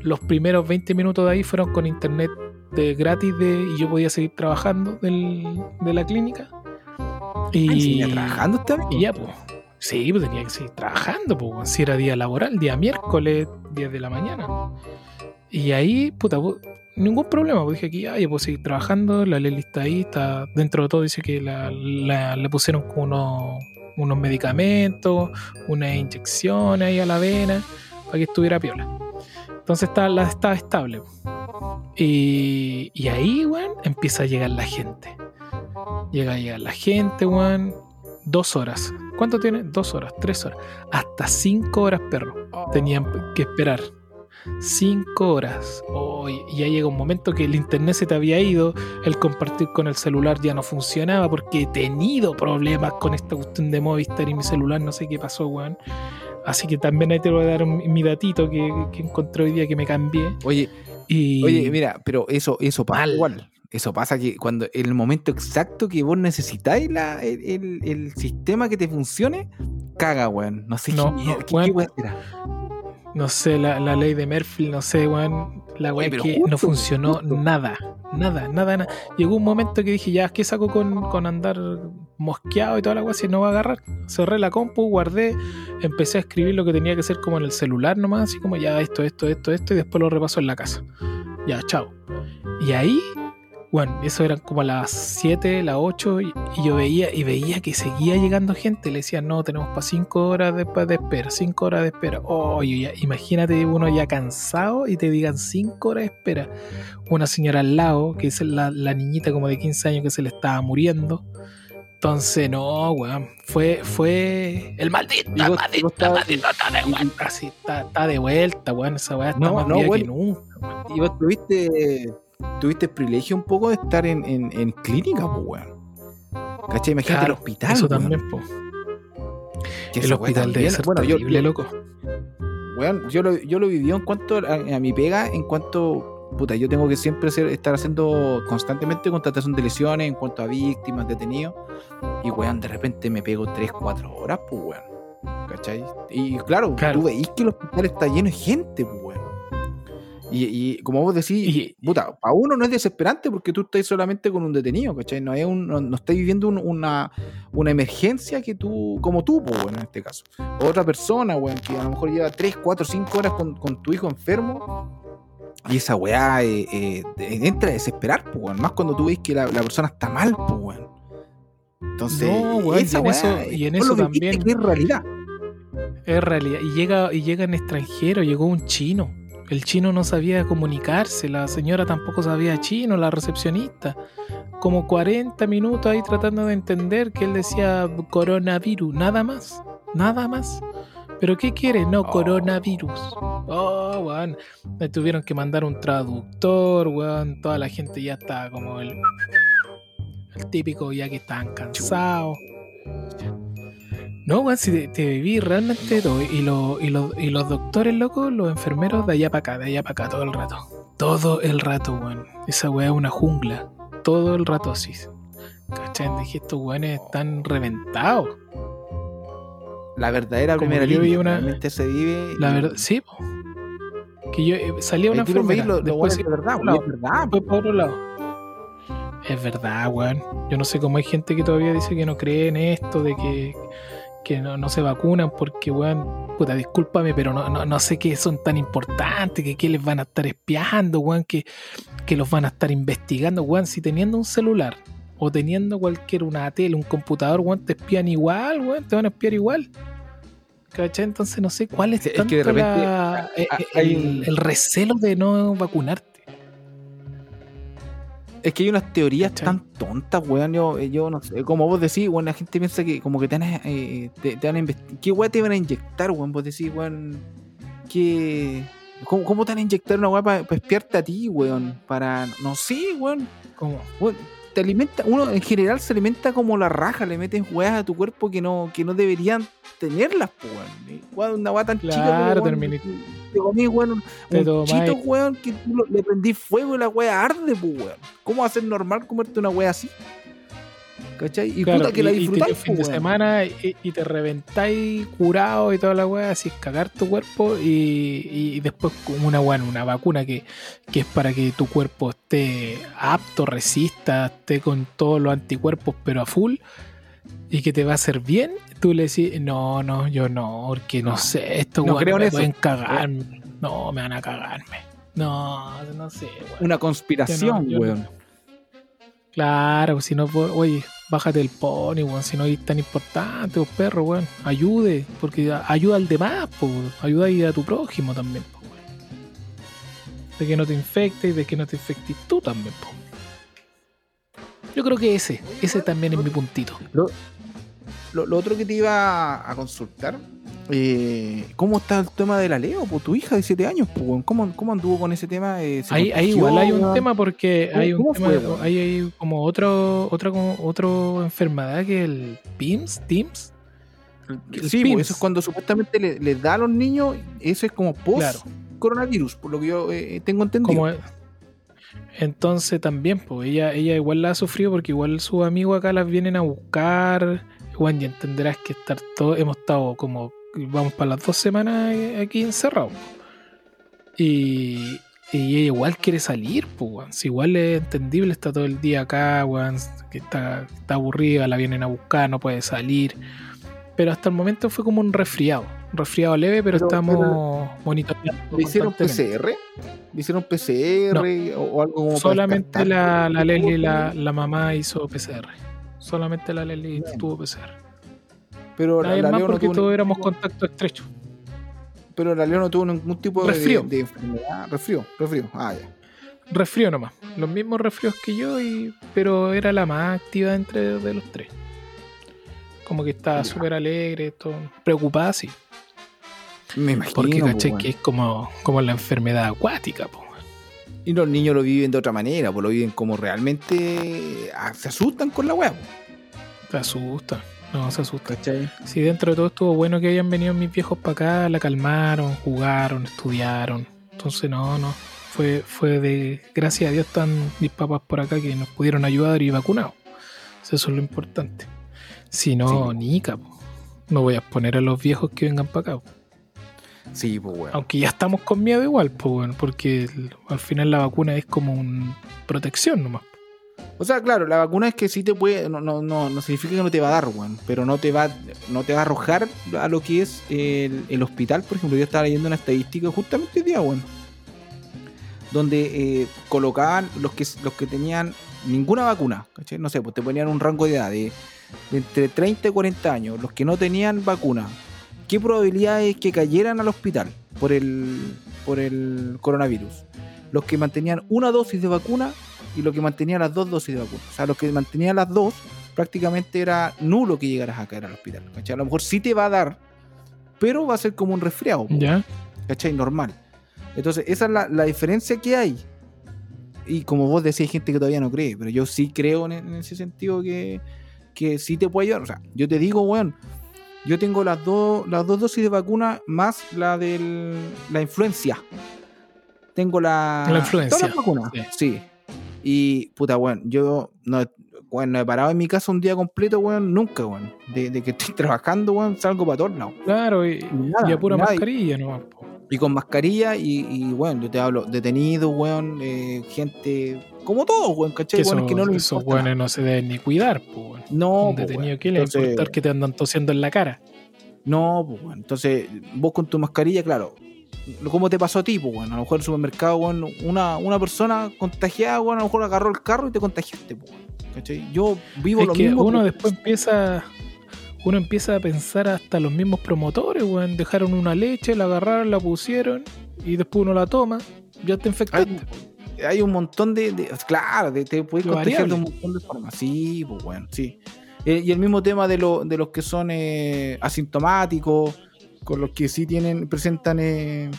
Los primeros 20 minutos de ahí fueron con internet de gratis de, y yo podía seguir trabajando de la clínica. Y, trabajando también? Y ya, pues. Sí, pues tenía que seguir trabajando, pues. Si era día laboral, día miércoles, 10 de la mañana. Y ahí, puta, ningún problema. Pues dije aquí, ah, yo puedo seguir trabajando, la ley está ahí, está dentro de todo, dice que la, le pusieron como unos, unos medicamentos, unas inyecciones ahí a la vena, para que estuviera piola. Entonces estaba, la, estaba estable. Y, y ahí, weón, empieza a llegar la gente. Llega a llegar la gente, weón. Dos horas. ¿Cuánto tiene? Dos horas, tres horas. Hasta cinco horas, perro. Tenían que esperar. Cinco horas. Oh, y ya llega un momento que el internet se te había ido, el compartir con el celular ya no funcionaba porque he tenido problemas con esta cuestión de Movistar y mi celular, no sé qué pasó, weón. Así que también ahí te voy a dar mi datito que, encontré hoy día que me cambié. Oye, y... oye, mira, pero eso, eso pasa igual. Eso pasa que cuando en el momento exacto que vos necesitáis la, el, sistema que te funcione, caga, weón. No sé qué, No sé, la, ley de Murphy, no sé, weón. La weón que no funcionó nada. Nada, nada, nada. Llegó un momento que dije, ya, ¿qué saco con, andar mosqueado y toda la weá si no va a agarrar? Cerré la compu, guardé, empecé a escribir lo que tenía que hacer como en el celular nomás, así como ya esto, esto, esto, esto, y después lo repaso en la casa. Ya, chao. Y ahí bueno, eso eran como las 7, las 8 y, yo veía y veía que seguía llegando gente. Le decían, no, tenemos para 5 horas de, de, espera, 5 horas de espera. Oye, imagínate uno ya cansado y te digan 5 horas de espera. Una señora al lado, que es la, niñita como de 15 años que se le estaba muriendo. Entonces, no, weón. Fue, fue. El maldito, el maldito, el maldito está de vuelta. Así, está, de vuelta, weón. Esa weá está más no, que nunca. Y vos tuviste tuviste el privilegio un poco de estar en, en, clínica, pues, weón. ¿Cachai? Imagínate el hospital. Eso también, pues. El hospital de ser bueno, yo, loco. Weón, yo lo, yo lo viví en cuanto a, mi pega, en cuanto. Puta, yo tengo que siempre estar haciendo constantemente contratación de lesiones en cuanto a víctimas, detenidos. Y weón, de repente me pego 3, 4 horas, pues weón. ¿Cachai? Y claro, tú veis que el hospital está lleno de gente, pues weón. Y, como vos decís, puta, para uno no es desesperante porque tú estás solamente con un detenido, ¿cachai? No, es un, no, estás viviendo una, una emergencia que tú, como tú, pues, bueno, en este caso. Otra persona, weón, que a lo mejor lleva 3, 4, 5 horas con, con tu hijo enfermo. Y esa weá eh, eh, entra a desesperar, pues. Más cuando tú ves que la, la persona está mal, pues, weón. Entonces, esa y en eso, y en eso también. es realidad. Es realidad. Y llega, y llega en extranjero, llegó un chino el chino no sabía comunicarse, la señora tampoco sabía chino, la recepcionista. Como 40 minutos ahí tratando de entender que él decía coronavirus, nada más, nada más. ¿Pero qué quiere? No, oh. coronavirus. Oh, weón. Me tuvieron que mandar un traductor, weón. Toda la gente ya estaba como el, el típico, ya que estaban cansados. No, weón, si te, viví realmente todo. Y, lo, y, y, los doctores, locos, los enfermeros, de allá para acá, de allá para acá, todo el rato. Todo el rato, weón. Esa weá es una jungla. Todo el rato así. ¿Cachai? Dije, estos weones están reventados. La verdadera primera yo línea. Una, realmente se vive. La verdad, sí, po. Que yo eh, salía una enfermera. Lo, después, es verdad, es verdad. por otro lado. Es verdad, weón. Yo no sé cómo hay gente que todavía dice que no cree en esto, de que que no, se vacunan porque, weón, puta, discúlpame, pero no, no, sé qué son tan importantes, que qué les van a estar espiando, weón, que, que los van a estar investigando, weón, si teniendo un celular o teniendo cualquier una tele, un computador, weón, te espían igual, weón, te van a espiar igual. ¿Cachai? Entonces no sé cuál es, tanto que eh, el, el recelo de no vacunarte. Es que hay unas teorías tan tontas, weón. Yo, yo no sé, como vos decís, weón, la gente piensa que como que te van a, eh, te, van a ¿Qué weón te van a inyectar, weón? Vos decís, weón, ¿qué. ¿Cómo, ¿Cómo, te van a inyectar una weá para espiarte a ti, weón? Para. No sé, weón. ¿Cómo? Te alimenta, uno en general se alimenta como la raja, le meten weas a tu cuerpo que no, que no deberían tenerlas, weón. Una weá tan chica, weón, te comí, weón, un chito, weón, que tú le prendí fuego y la wea arde, pues, weón. ¿Cómo va a ser normal comerte una wea así? ¿Cachai? Y Claro, puta que la y- y te- disfrutáis, fin de semana y, y te reventáis curado y toda la weá, así cagar tu cuerpo y, y después como una weá, una vacuna que, que es para que tu cuerpo esté apto, resista, esté con todos los anticuerpos pero a full y que te va a hacer bien, tú le decís, no, no, yo no, porque no, sé, estos no creo en me eso. pueden cagar, no, me van a cagarme. No, no sé, weón. Una conspiración, no- weón. Claro, si no, oye, bájate el pony, weón, si no es tan importante, pues perro, weón, ayude, porque ayuda al demás, weón, ayuda ahí a tu prójimo también, po, weón. De que no te infectes, de que no te infectes tú también, po. Yo creo que ese, ese también es mi puntito. Lo, lo- lo otro que te iba a consultar, eh, ¿cómo está el tema de la Leo? Pues tu hija de 7 años, pues. ¿Cómo, ¿cómo anduvo con ese tema? Eh, ¿se Ahí, ahí igual hay un tema porque ¿Cómo- hay un tema, fue, hay, hay como otro, otra, otro enfermedad que el PIMS, TIMS, el Sí, PIMS. eso es cuando supuestamente le, le da a los niños, eso es como post Claro. coronavirus, por lo que yo eh, tengo entendido. como entonces también pues ella ella igual la ha sufrido porque igual sus amigos acá las vienen a buscar Juan y entenderás que estar todo hemos estado como vamos para las dos semanas aquí encerrados y, y ella igual quiere salir pues weón. Si igual es entendible está todo el día acá weón, que está, está aburrida la vienen a buscar no puede salir pero hasta el momento fue como un resfriado un resfriado leve pero, Pero- estamos monitoreando ¿Le hicieron. PCR? ¿Le hicieron PCR o, o algo como Solamente la, la Leslie, la, la mamá hizo PCR. Solamente la Leslie tuvo PCR. Pero la, la más Leo no porque tuvo todos ningún éramos tipo- contacto estrecho. Pero la Leo no tuvo ningún tipo de, Resfrío. de enfermedad. Resfrío, resfrío. Ah, ya. Resfrío nomás. Los mismos resfríos que yo, y, pero era la más activa entre de los tres. Como que estaba súper alegre, todo, preocupada, sí. Me imagino. Porque pues, caché que es como, como la enfermedad acuática. po. Y los niños lo viven de otra manera, pues lo viven como realmente ah, se asustan con la web. Se asusta. No, se asusta. ¿Cachai? Sí, dentro de todo estuvo bueno que hayan venido mis viejos para acá, la calmaron, jugaron, estudiaron. Entonces, no, no. Fue, fue de. Gracias a Dios están mis papás por acá que nos pudieron ayudar y vacunados. Eso es lo importante. Si no, Sí. nica, po. no voy a exponer a los viejos que vengan para acá. po. Sí, pues weón. Aunque ya estamos con miedo igual, pues, bueno, porque el- al final la vacuna es como una protección nomás. O sea, claro, la vacuna es que sí te puede, no, no, no, no significa que no te va a dar, weón, pero no te va, no te va a arrojar a lo que es el, el hospital, por ejemplo, yo estaba leyendo una estadística justamente hoy día, weón, donde eh, colocaban los que los que tenían ninguna vacuna. No sé, pues te ponían un rango de edad de, de entre 30 y 40 años, los que no tenían vacuna, ¿qué probabilidad es que cayeran al hospital por el, por el coronavirus? Los que mantenían una dosis de vacuna y los que mantenían las dos dosis de vacuna. O sea, los que mantenían las dos, prácticamente era nulo que llegaras a caer al hospital. ¿cachai? A lo mejor sí te va a dar, pero va a ser como un resfriado. ¿Ya? ¿cachai? Normal. Entonces, esa es la, la diferencia que hay. Y como vos decís, hay gente que todavía no cree, pero yo sí creo en, en ese sentido que, que sí te puede ayudar. O sea, yo te digo, weón, yo tengo las dos, las dos dosis de vacuna más la de la influencia. Tengo la, La influencia, todas las vacunas. sí. Sí. Y, puta, weón, yo no, weón, no he parado en mi casa un día completo, weón, nunca, weón. De, de que estoy trabajando, weón, salgo para todos lados. Claro, y, nada, y a pura nada. mascarilla nomás. po. Y con mascarilla y, y bueno, yo te hablo, detenidos, weón, eh, gente como todos, weón, ¿cachai? Que Weón, esos, que no les esos weones no se deben ni cuidar, pues, weón. No, Un pues, detenido weón. que le importar que te andan tosiendo en la cara. No, pues, weón. Entonces, vos con tu mascarilla, claro. ¿Cómo te pasó a ti, pues, weón? A lo mejor en el supermercado, weón, una, una persona contagiada, weón, a lo mejor agarró el carro y te contagiaste, pues, ¿cachai? Yo vivo Es lo que mismo. uno después empieza. Uno empieza a pensar hasta los mismos promotores, weón. Dejaron una leche, la agarraron, la pusieron y después uno la toma. Ya te infectaste. hay, hay un montón de, de- claro, de, te puedes De contagiar de un montón de formas. Sí, pues bueno, sí. Eh, y el mismo tema de, lo- de los que son eh, asintomáticos, con los que sí tienen, presentan eh,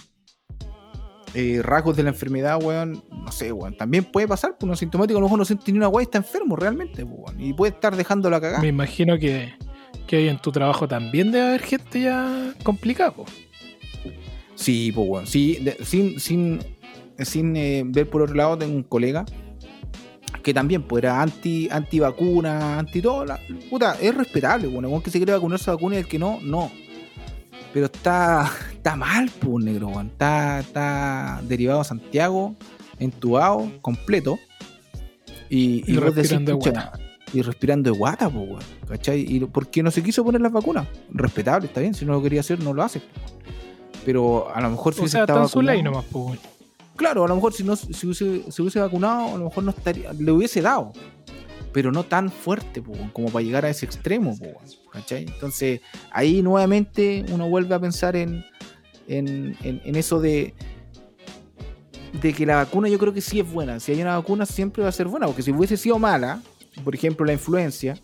eh, rasgos de la enfermedad, weón, no sé, weón. También puede pasar, pues un asintomático a lo mejor no siente ni una weá y está enfermo realmente, pues, weón. Y puede estar dejando la cagada. Me imagino que, que en tu trabajo también debe haber gente ya complicada, po. Sí, pues bueno, sí, de- sin, sin, sin eh, ver por otro lado, tengo un colega que también pues, era anti, anti vacuna, anti todo. La, puta, es respetable, bueno, el que se quiere vacunar se vacuna y el que no, no. Pero está, está mal, pues, negro, weón. Está, está derivado a Santiago, entubado, completo. Y, Y respirando de pucha, guata. Y respirando de guata, pues, weón. ¿Cachai? Y porque no se quiso poner las vacunas. Respetable, está bien. Si no lo quería hacer, no lo hace. Pero a lo mejor si O hubiese sea, en su ley nomás, pues. Claro, a lo mejor si no si hubiese, se hubiese vacunado, a lo mejor no estaría, le hubiese dado. Pero no tan fuerte, po, como para llegar a ese extremo, po, weón, ¿cachai? Entonces, ahí nuevamente uno vuelve a pensar en, en, en- en eso de, de que la vacuna yo creo que sí es buena. Si hay una vacuna siempre va a ser buena, porque si hubiese sido mala, por ejemplo la influencia,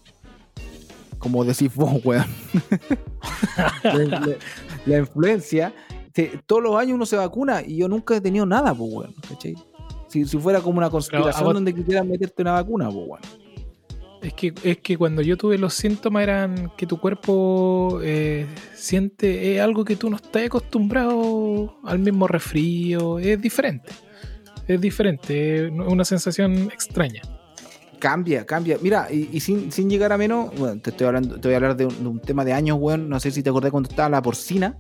como decís vos, weón, la, la- la influencia, te- todos los años uno se vacuna y yo nunca he tenido nada, pues, weón, ¿cachai? Si, si fuera como una conspiración donde quisieran meterte una vacuna, pues, weón. Es que, es que cuando yo tuve los síntomas eran que tu cuerpo eh, siente es algo que tú no estás acostumbrado al mismo resfrío, es diferente. Es diferente, es una sensación extraña. Cambia, cambia. Mira, y, y sin, sin llegar a menos, bueno, te estoy hablando, te voy a hablar de un, de un tema de años, weón. No sé si te acordás cuando estaba la porcina,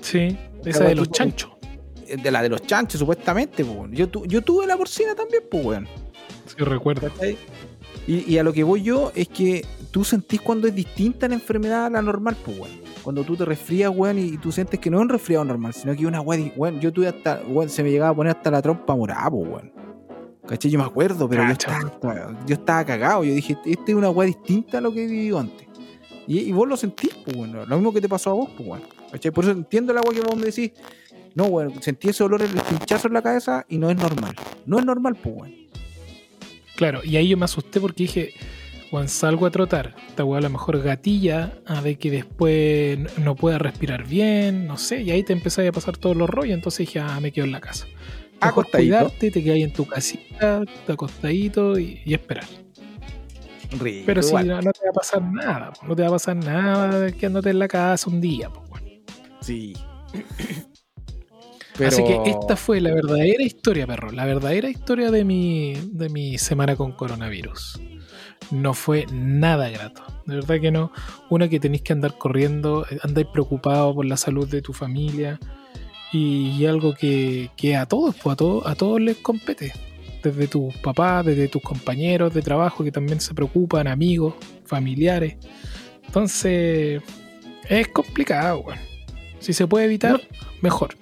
Sí, esa de los chanchos. eh, de la de los chanchos, supuestamente, pues, weón. Yo, tu- yo tuve la porcina también, pues, weón. Sí, recuerdo. Y, y a lo que voy yo es que tú sentís cuando es distinta la enfermedad a la normal, pues, weón. Cuando tú te resfrías, weón, y, tú sientes que no es un resfriado normal, sino que es una weón, weón, yo tuve hasta, weón, se me llegaba a poner hasta la trompa morada, pues, weón. ¿Cachai? Yo me acuerdo, pero yo estaba, yo estaba cagado. Yo dije, este es una weá distinta a lo que he vivido antes. Y, y vos lo sentís, pues, bueno, lo mismo que te pasó a vos, pues, bueno. ¿Cachai? Por eso entiendo la weá que vos me decís. No, bueno, sentí ese olor, el pinchazo en la cabeza y no es normal. No es normal, pues, bueno. Claro, y ahí yo me asusté porque dije, Juan, salgo a trotar. Esta weá a lo mejor gatilla a de que después no pueda respirar bien, no sé, y ahí te empezáis a pasar todos los rollos, entonces dije, ah, me quedo en la casa. Mejor Acostadito. cuidarte, te quedas en tu casita, te acostadito y, y esperar. Rico, Pero si no, no te va a pasar nada, no te va a pasar nada quedándote en la casa un día. po, weón. Sí. Así que esta fue la verdadera historia, perro. La verdadera historia de mi, de mi semana con coronavirus. No fue nada grato. De verdad que no. Una que tenéis que andar corriendo, eh, andáis preocupado por la salud de tu familia. Y, y algo que, que a todos, pues a todos, a todos les compete. Desde tus papás, desde tus compañeros de trabajo que también se preocupan, amigos, familiares. Entonces, es complicado, weón. Si se puede evitar, mejor.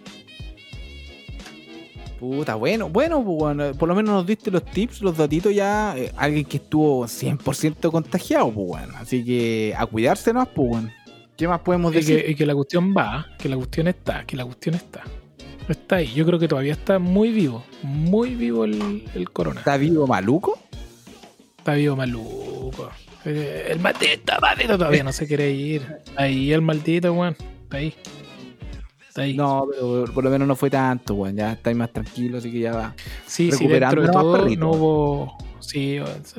Puta, bueno, bueno, pues, bueno, por lo menos nos diste los tips, los datitos ya. eh, alguien que estuvo 100% contagiado, pues, bueno. Así que a cuidarse más, pues, bueno. ¿Qué más podemos Y decir? que, y que la cuestión va, que la cuestión está, que la cuestión está. Está ahí. Yo creo que todavía está muy vivo. Muy vivo el, el corona. ¿Está vivo maluco? Está vivo maluco. Eh, el maldito, maldito todavía no se quiere ir. Ahí el maldito, weón. Está ahí. Ahí. No, pero por lo menos no fue tanto, weón. Ya estáis más tranquilo, así que ya va. sí, sí, recuperando dentro de todo perrito. no hubo. Sí,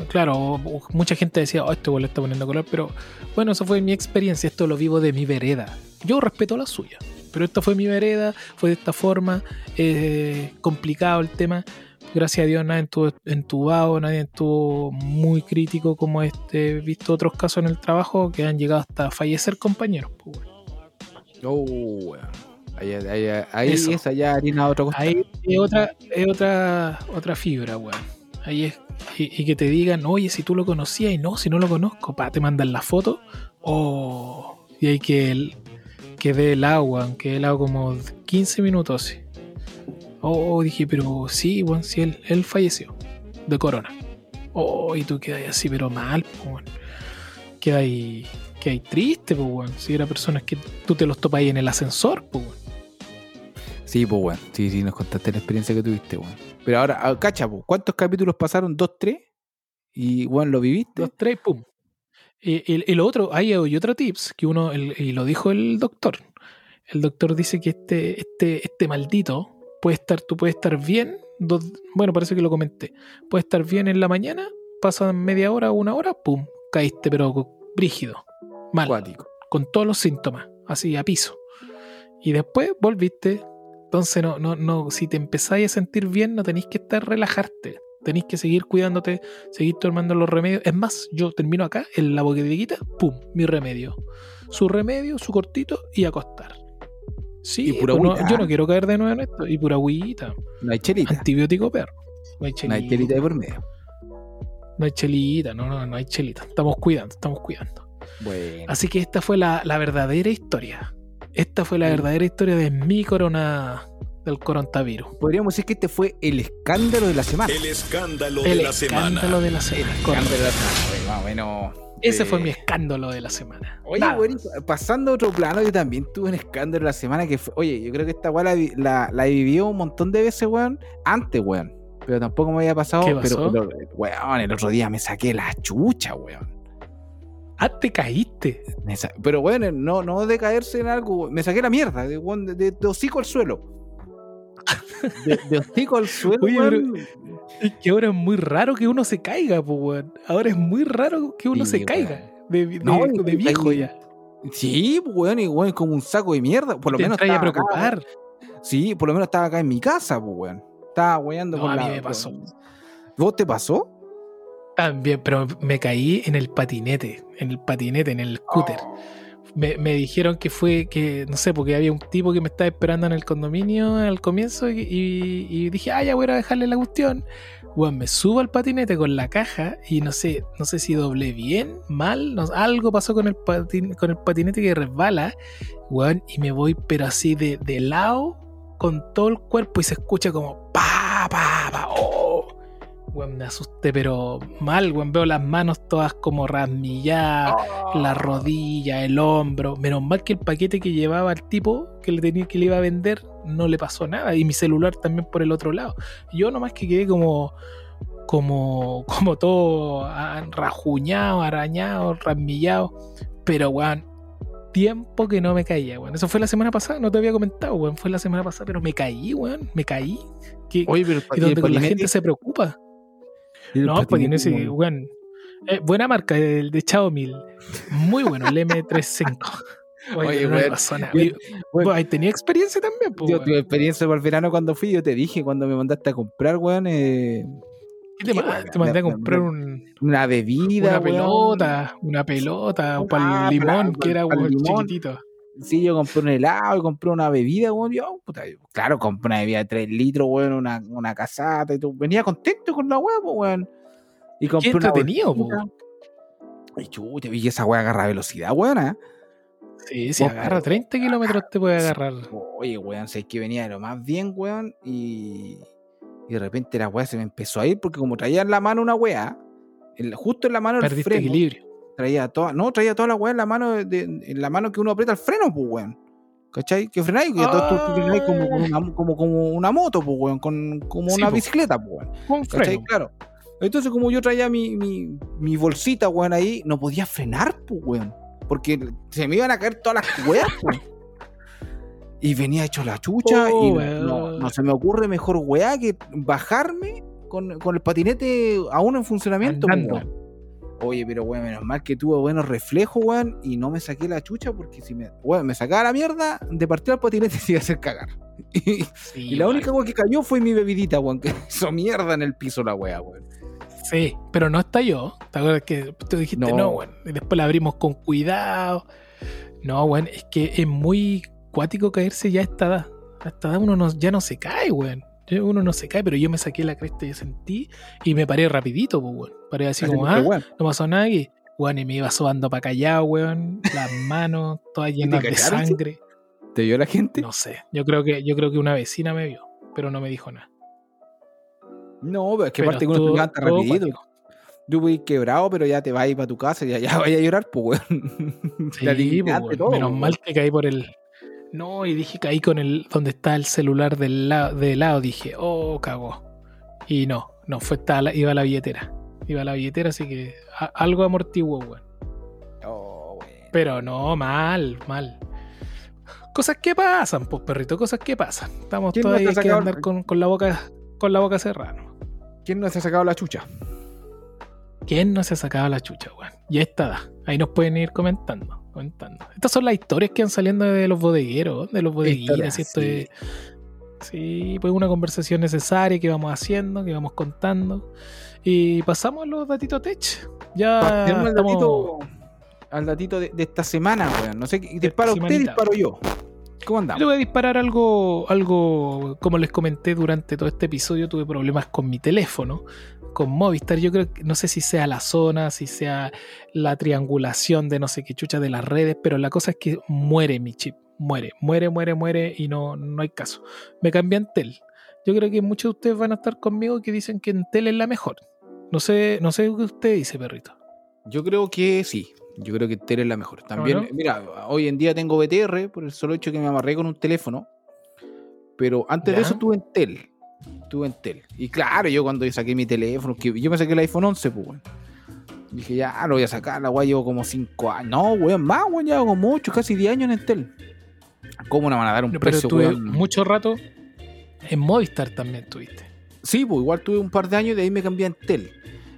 claro, mucha gente decía, oh, este weón le está poniendo color, pero bueno, eso fue mi experiencia, esto lo vivo de mi vereda. Yo respeto la suya, pero esta fue mi vereda, fue de esta forma, eh, complicado el tema. Gracias a Dios nadie estuvo entubado, nadie estuvo muy crítico como este. He visto otros casos en el trabajo que han llegado hasta fallecer compañeros. pues. Oh, weón. Ahí, ahí, ahí esa ya harina otro costal. Ahí es otra, es otra, otra fibra, weón. Ahí es. Y, y que te digan, oye, si tú lo conocías y no, si no lo conozco, pa, te mandan la foto. Oh, y hay que, el- que dé el agua, aunque el agua como 15 minutos así. Oh, dije, pero sí, weón, sí, él, él falleció de corona. Oh, y tú quedas así, pero mal, pues, weón. Quedas ahí, quedas ahí triste, pues, weón. Si era personas que tú te los topas ahí en el ascensor, pues. Sí, pues, weón. Sí, sí, nos contaste la experiencia que tuviste, weón. Pero ahora, ah, cacha, pues, ¿cuántos capítulos pasaron? ¿Dos, tres? Y, weón, ¿lo viviste? Dos, tres, pum. Y, y- y lo otro, hay, hay otro tips que uno, el- y lo dijo el doctor. El doctor dice que este, este, este maldito puede estar, tú puedes estar bien, dos- bueno, parece que lo comenté, puede estar bien en la mañana, pasan media hora una hora, pum, caíste, pero brígido, mal, Acuático. con todos los síntomas, así a piso. Y después volviste. Entonces, no, no, no, si te empezáis a sentir bien, no tenéis que estar relajarte. Tenéis que seguir cuidándote, seguir tomando los remedios. Es más, yo termino acá en la boquedeguita, pum, mi remedio. Su remedio, su cortito y acostar. Sí, Y pura no- yo no quiero caer de nuevo en esto. Y pura agüita. No hay chelita. Antibiótico perro. No hay No chelita. hay chelita de por medio. No hay chelita, no, no, no hay chelita. Estamos cuidando, estamos cuidando. Bueno. Así que esta fue la, la verdadera historia. Esta fue la verdadera historia de mi corona del coronavirus. Podríamos decir que este fue el escándalo de la semana. El escándalo El de la semana. escándalo de la semana. correcto. de la semana. Oye, Más o menos. Ese eh, fue mi escándalo de la semana. Oye, güey, pasando a otro plano, yo también tuve un escándalo la semana que fue. Oye, yo creo que esta weá la, vi- la, la he vivido un montón de veces, weón. Antes, weón. Pero tampoco me había pasado. ¿Qué Pero, pasó? pero, weón, el otro día me saqué la chucha, weón. Ah, te caíste. Pero, weón, no, no de caerse en algo. Me saqué la mierda, de, de, hocico al suelo. De, de hocico al suelo, Oye. Es que ahora es muy raro que uno se caiga, pues, weón. Ahora es muy raro que uno Sí, se caiga. De, de- No, de viejo ya. Sí, weón, y weón, como un saco de mierda. Por lo te menos entras a estaba acá, preocupar. Sí, por lo menos estaba acá en mi casa, pues, weón. Estaba weando No, con a la. me pasó. ¿Vos te pasó? También, pero me caí en el patinete, en el patinete, en el scooter. Oh. Me, me dijeron que fue que, no sé, porque había un tipo que me estaba esperando en el condominio al comienzo y, y- y dije, ah, ya voy a dejarle la cuestión. Weón, me subo al patinete con la caja y no sé, no sé si doblé bien, mal, no- algo pasó con el, patin- con el patinete que resbala, weón, y me voy pero así de, de lado con todo el cuerpo y se escucha como pa, pa, pa, oh. Weón, me asusté, pero mal, weón, veo las manos todas como rasmilladas la rodilla, el hombro. Menos mal que el paquete que llevaba el tipo que le tenía que le iba a vender no le pasó nada. Y mi celular también por el otro lado. Yo nomás que quedé como. como. como todo ah, rajuñado, arañado, rasmillado. Pero weón. Tiempo que no me caía, weón. Eso fue la semana pasada, no te había comentado, weón. Fue la semana pasada, pero me caí, weón. Me caí. Que, Oye, pero y donde la gente se preocupa. No, pues tiene ese, weón. weón. Eh, buena marca, el de Xiaomi. Muy bueno, el M35. Oye, Oye, no le weón, pasó nada. yo- Oye, weón, vos ahí tenía experiencia también, pues, Yo tuve experiencia para el verano cuando fui, yo te dije cuando me mandaste a comprar, weón, eh, ¿Qué te, qué te mandé a comprar un- una bebida, una pelota, una pelota, Ah, para el limón, que era pa'l weón, chiquitito. Sí, yo compré un helado y compré una bebida, weón. Yo, puta, yo- claro, compré una bebida de 3 litros, weón, una, una casata y todo. Venía contento con la weá, weón. Y compré una entretenido, bolsita. Ay, chuta, vi que esa weá agarra velocidad, weón, ¿eh? Sí, si agarra 30 kilómetros te puede agarrar. Oye, weón, sé que venía de lo más bien, weón, y, y de repente la weá se me empezó a ir porque como traía en la mano una weá, justo en la mano el Perdiste freno, equilibrio. Traía toda, no, traía toda la weá en la mano, de, de- en la mano que uno aprieta el freno, pues, weón. ¿Cachai? Que frenáis, que tú frenáis como, como una, como, como una moto, pues, weón, con, como Sí, una po. bicicleta, pues, weón. Con ¿Cachai? freno. Claro. Entonces, como yo traía mi, mi, mi bolsita, weón, ahí, no podía frenar, pues, weón. Porque se me iban a caer todas las weas, pues. Y venía hecho la chucha Oh, y no, no- no se me ocurre mejor weá que bajarme con, con el patinete aún en funcionamiento, pues, Andando. Weón. Oye, pero weón, menos mal que tuve buenos reflejos, weón, y no me saqué la chucha porque si me, weón, me sacaba la mierda, de partir al patinete se iba a hacer cagar. Y, Sí, y la weón. única weá que cayó fue mi bebidita, weón, que hizo mierda en el piso la weá, weón. Sí, pero no estalló. ¿Te acuerdas que tú dijiste No. no, bueno, y después la abrimos con cuidado? No, bueno, es que es muy cuático caerse ya a esta edad. A esta edad uno no- ya no se cae, weón. Uno no se cae, pero yo me saqué la cresta y sentí y me paré rapidito, pues, weón. Paré así como, ah, no pasó nada aquí. Weón, y me iba sobando para callado, weón. Las manos todas llenas de sangre. ¿Te vio la gente? No sé. Yo creo que, yo creo que una vecina me vio, pero no me dijo nada. No, pero es que aparte que uno se levanta rapidito. Tú voy quebrado, pero ya te vas a ir para tu casa y ya, ya vaya a llorar, pues, weón. Sí, de weón. todo, menos weón. mal que caí por el. No, y dije caí con el. donde está el celular del lado, de lado. Dije, oh, cagó. Y no, no, fue esta, la- iba a la billetera. Iba a la billetera, así que a- algo amortiguo, weón. Oh, weón. Pero no, mal, mal. Cosas que pasan, pues perrito, cosas que pasan. Estamos ¿Quién no todavía que andar con, con la boca con la boca cerrada. ¿no? ¿Quién no se ha sacado la chucha? ¿Quién no se ha sacado la chucha, weón? Ya está. Ahí nos pueden ir comentando, comentando. Estas son las historias que van saliendo de los bodegueros, de los bodeguines. Y esto sí. es- Sí, pues una conversación necesaria que vamos haciendo, que vamos contando. Y pasamos a los datitos tech. Ya al estamos- datito, al datito de, de esta semana, weón. No sé, qué- dispara usted, semanita. disparo yo. ¿Cómo Yo le andamos? voy a disparar algo, algo, como les comenté durante todo este episodio, tuve problemas con mi teléfono, con Movistar. Yo creo que no sé si sea la zona, si sea la triangulación de no sé qué chucha de las redes, pero la cosa es que muere mi chip. Muere, muere, muere, muere y no, no hay caso. Me cambié a Entel. Yo creo que muchos de ustedes van a estar conmigo que dicen que Entel es la mejor. No sé, no sé qué usted dice, perrito. Yo creo que sí. Yo creo que Tel es la mejor. También, no? mira, hoy en día tengo BTR por el solo hecho que me amarré con un teléfono. Pero antes de eso tuve en Tel. Tuve en Tel. Y claro, yo cuando saqué mi teléfono, que yo me saqué el iPhone 11, pues, weón. Dije, ya lo voy a sacar, la weá llevo como 5 años. No, weón, más, weón, llevo como 8, casi 10 años en Entel. ¿Cómo no van a dar un Pero precio, tuve weón? mucho rato en Movistar también tuviste. Sí, pues igual tuve un par de años y de ahí me cambié a Entel.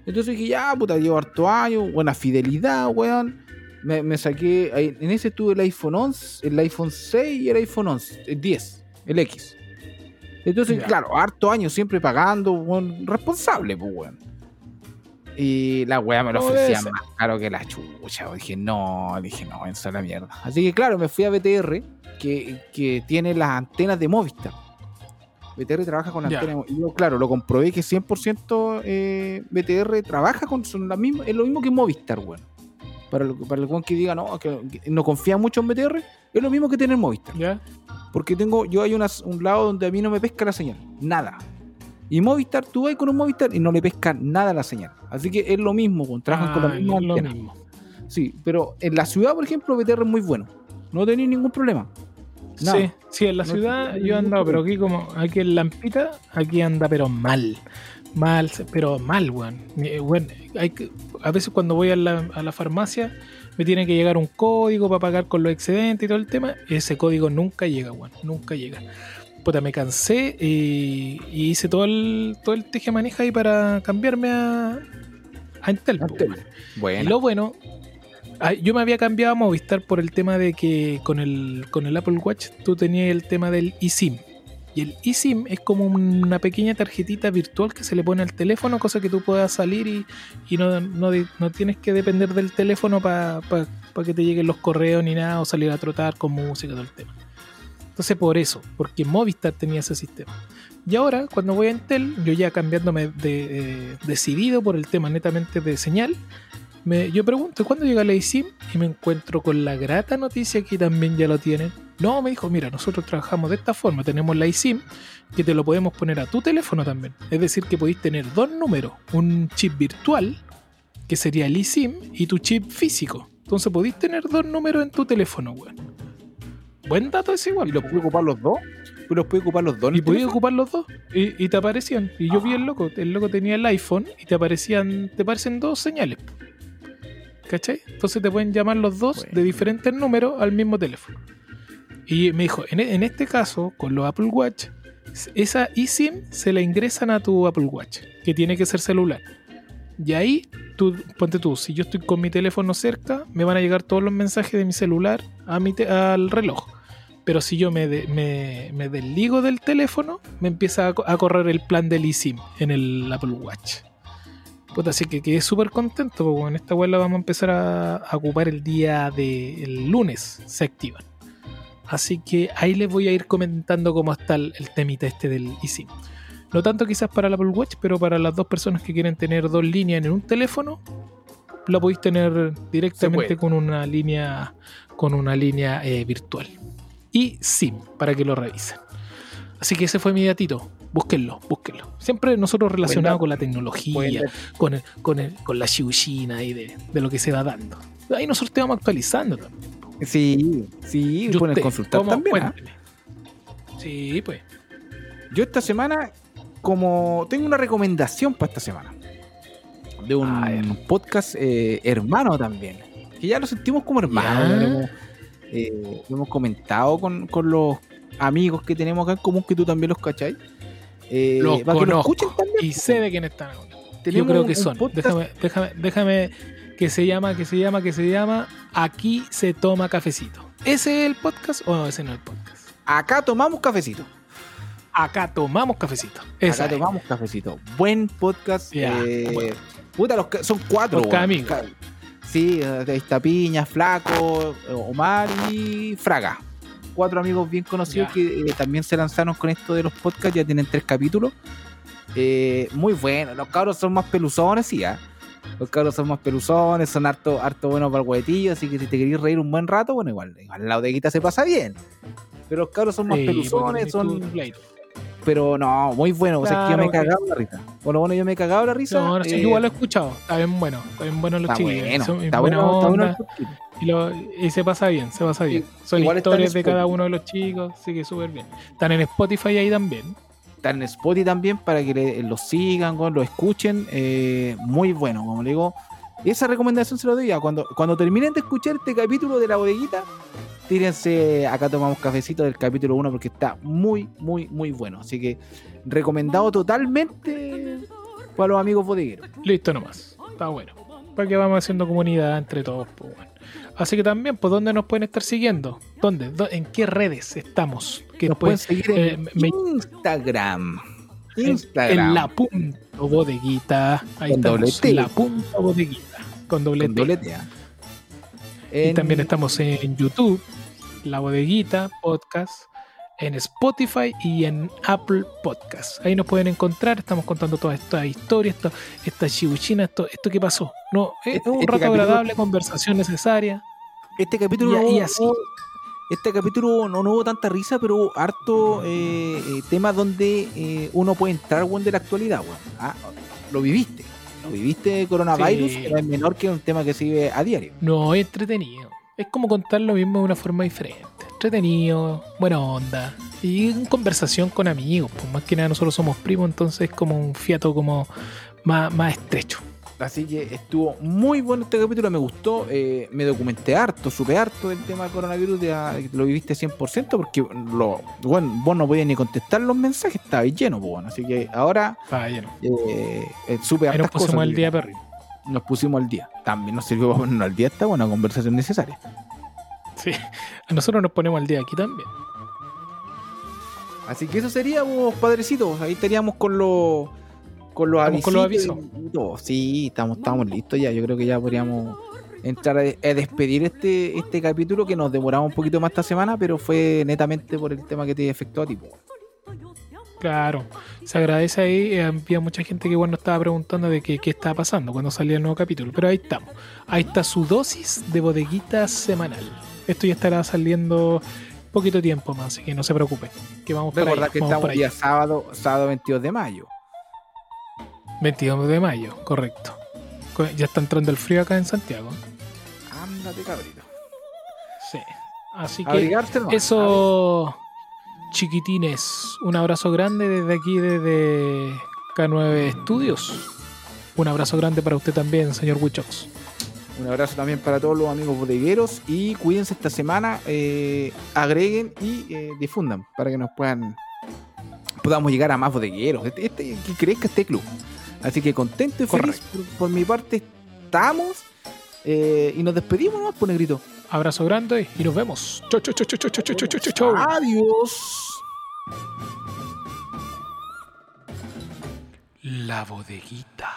Entonces dije, ya, puta, llevo harto años, buena fidelidad, weón. Me, me saqué, en ese tuve el iPhone 11, el iPhone 6 y el iPhone 11, el 10, el X. Entonces, claro, harto años siempre pagando, weón, responsable, pues, weón. Y la weá me lo ofrecía más caro que la chucha. Dije, no, dije, no, esa es la mierda. Así que, claro, me fui a BTR, que, que tiene las antenas de Movistar. BTR trabaja con Ya. antenas. Y yo, claro, lo comprobé que 100% eh, BTR trabaja con son la misma, es lo mismo que Movistar, weón. Para, lo- para el weón que diga, no, que, que no confía mucho en BTR, es lo mismo que tener Movistar. ¿Ya? Porque tengo, yo hay unas- un lado donde a mí no me pesca la señal. Nada. Y Movistar, tú vas con un Movistar y no le pesca nada la señal. Así que es lo mismo, weón, trabajan con la Ah, misma lo antena. mismo. Sí, pero en la ciudad, por ejemplo, BTR es muy bueno. No tenéis ningún problema. Nada. Sí, sí, en la No ciudad yo he andado, pero aquí como, aquí en Lampita, aquí anda pero mal. Mal, pero mal, weón. Weón, hay que- a veces cuando voy a la, a la farmacia me tiene que llegar un código para pagar con los excedentes y todo el tema. Ese código nunca llega, weón. Nunca llega. Puta, me cansé y, y hice todo el, todo el teje maneja ahí para cambiarme a, a. Y Bueno. lo bueno, yo me había cambiado a Movistar por el tema de que con el, con el Apple Watch tú tenías el tema del eSIM. Y el eSIM es como una pequeña tarjetita virtual que se le pone al teléfono, cosa que tú puedas salir y, y no, no, no tienes que depender del teléfono para que te lleguen los correos ni nada o salir a trotar con música, todo el tema. Entonces por eso, porque Movistar tenía ese sistema. Y ahora, cuando voy a Entel, yo ya cambiándome de, eh, decidido por el tema netamente de señal, me- yo pregunto, ¿cuándo llega la eSIM? Y me encuentro con la grata noticia que también ya lo tienen. No, me dijo, mira, nosotros trabajamos de esta forma, tenemos la eSIM que te lo podemos poner a tu teléfono también. Es decir, que podéis tener dos números, un chip virtual, que sería el eSIM, y tu chip físico. Entonces podéis tener dos números en tu teléfono, weón. Buen dato es igual. ¿Y los puedo ocupar los dos? ¿Y los puedo ocupar los dos? Y podías ocupar los dos. Y, y te aparecían. Y yo vi el loco. El loco tenía el iPhone y te aparecían. Te aparecen dos señales. ¿Cachai? Entonces te pueden llamar los dos de diferentes números al mismo teléfono. Y me dijo, en, en este caso, con los Apple Watch, esa eSIM se la ingresan a tu Apple Watch, que tiene que ser celular. Y ahí, tú, ponte tú, si yo estoy con mi teléfono cerca, me van a llegar todos los mensajes de mi celular a mi al reloj. Pero si yo me, de- me, me desligo del teléfono, me empieza a, a correr el plan del eSIM en el Apple Watch. Puta, así que quedé súper contento porque en esta web la vamos a empezar a, a ocupar el día de el lunes, se activan. Así que ahí les voy a ir comentando cómo está el, el temita este del eSIM. No tanto quizás para el Apple Watch, pero para las dos personas que quieren tener dos líneas en un teléfono, la podéis tener directamente con una línea con una línea eh, virtual. Y SIM, para que lo revisen. Así que ese fue mi datito. Búsquenlo, búsquenlo. Siempre nosotros relacionados con la tecnología, con, el- con, el- con la chiuchina y de, de lo que se va dando. Ahí nosotros te vamos actualizando también. Sí, sí, ¿Y pueden consultar también. ¿ah? Sí, pues. Yo esta semana, como tengo una recomendación para esta semana, de un podcast eh, hermano también, que ya lo sentimos como hermano, hemos, eh, hemos comentado con, con los amigos que tenemos acá en común, que tú también los cachai. Eh, Los para que lo conozco. escuchen. Y sé de quién están. Yo creo que son. Déjame, déjame, déjame que se llama, que se llama, que se llama Aquí se toma cafecito. ¿Ese es el podcast o no, ese no es el podcast? Acá tomamos cafecito. Acá tomamos cafecito. Acá tomamos cafecito. Buen podcast. Eh, puta, los, son cuatro. amigos. Sí, ahí está Piña, Flaco, Omar y Fraga. Cuatro amigos bien conocidos que eh, también se lanzaron con esto de los podcasts. Ya tienen tres capítulos. Eh, muy bueno. Los cabros son más peluzones, sí, ¿eh? Los cabros son más peluzones, son harto, harto buenos para el huevetillo, así que si te queréis reír un buen rato, bueno, igual, igual la bodeguita se pasa bien. Pero los cabros son más peluzones, son. Pero no, muy bueno. o sea, que yo me he cagado la risa. Bueno, bueno, yo me he cagado la risa. No, no sé, eh, igual lo he escuchado. Está bien bueno. Está bien bueno los chicos. está, bueno, está bueno y, lo, y, se pasa bien, se pasa bien. Son historias de cada uno de los chicos, así que súper bien. Están en Spotify ahí también. Están en Spotify también para que los sigan, lo escuchen. Eh, muy bueno, como le digo. Esa recomendación se lo doy ya. Cuando, cuando terminen de escuchar este capítulo de la bodeguita, tírense, acá tomamos cafecito del capítulo 1 porque está muy, muy, muy bueno. Así que recomendado totalmente para los amigos bodegueros. Listo nomás, está bueno. Para que vamos haciendo comunidad entre todos. Pues, Así que también, pues, ¿dónde nos pueden estar siguiendo? ¿Dónde? ¿En qué redes estamos? Que nos pueden seguir en eh, Instagram. Instagram. En la punta bodeguita. Ahí estamos. La punta bodeguita. Con doble, Con doble T. Y también estamos en YouTube la Bodeguita Podcast, en Spotify y en Apple Podcast. Ahí nos pueden encontrar, estamos contando toda esta historia, esta, esta chibuchina, esto, esto que pasó. No, es este, un este rato agradable, conversación necesaria. Este capítulo y, así. Este capítulo no, hubo tanta risa, pero harto eh, eh temas donde eh, uno puede entrar de la actualidad. Ah, lo viviste. Lo viviste coronavirus, sí. es menor que un tema que se vive a diario. No, es entretenido es como contar lo mismo de una forma diferente. Entretenido, buena onda. Y en conversación con amigos. Pues más que nada nosotros somos primos, entonces es como un fiato como más, más estrecho. Así que estuvo muy bueno este capítulo, me gustó, eh, me documenté harto, supe harto del tema del coronavirus, lo viviste 100% porque lo, bueno, vos no podías ni contestar los mensajes, estaba lleno, pues, bueno, así que ahora estaba lleno. Eh, eh supe hartas cosas. el día, perrito nos pusimos al día. También nos sirvió para ponernos al día esta buena conversación necesaria. Sí, nosotros nos ponemos al día aquí también. Así que eso sería, vos, padrecitos. Ahí estaríamos con los con los avisos. Con los avisos. Sí, estamos, estamos listos ya. Yo creo que ya podríamos entrar a, despedir este, este capítulo que nos demoramos un poquito más esta semana, pero fue netamente por el tema que te afectó a ti. Claro, se agradece ahí. Eh, había mucha gente que igual nos estaba preguntando de qué, qué estaba pasando cuando salía el nuevo capítulo. Pero ahí estamos. Ahí está su dosis de bodeguita semanal. Esto ya estará saliendo poquito tiempo más, así que no se preocupen. Que vamos ahí, que estamos día sábado, sábado 22 de mayo. 22 de mayo, correcto. Ya está entrando el frío acá en Santiago. Ándate, cabrito. Sí. Así que eso chiquitines, un abrazo grande desde aquí, desde K9 Studios. Un abrazo grande para usted también, señor Wichox. Un abrazo también para todos los amigos bodegueros y cuídense esta semana, eh, agreguen y eh, difundan para que nos puedan podamos llegar a más bodegueros, este, este que crezca este club. Así que contento y feliz por, mi parte estamos eh, y nos despedimos nomás, por negrito. Abrazo grande y nos vemos. Chau, Chau, chau, chau, chau, chau, chau, chau, chau. Adiós. La bodeguita.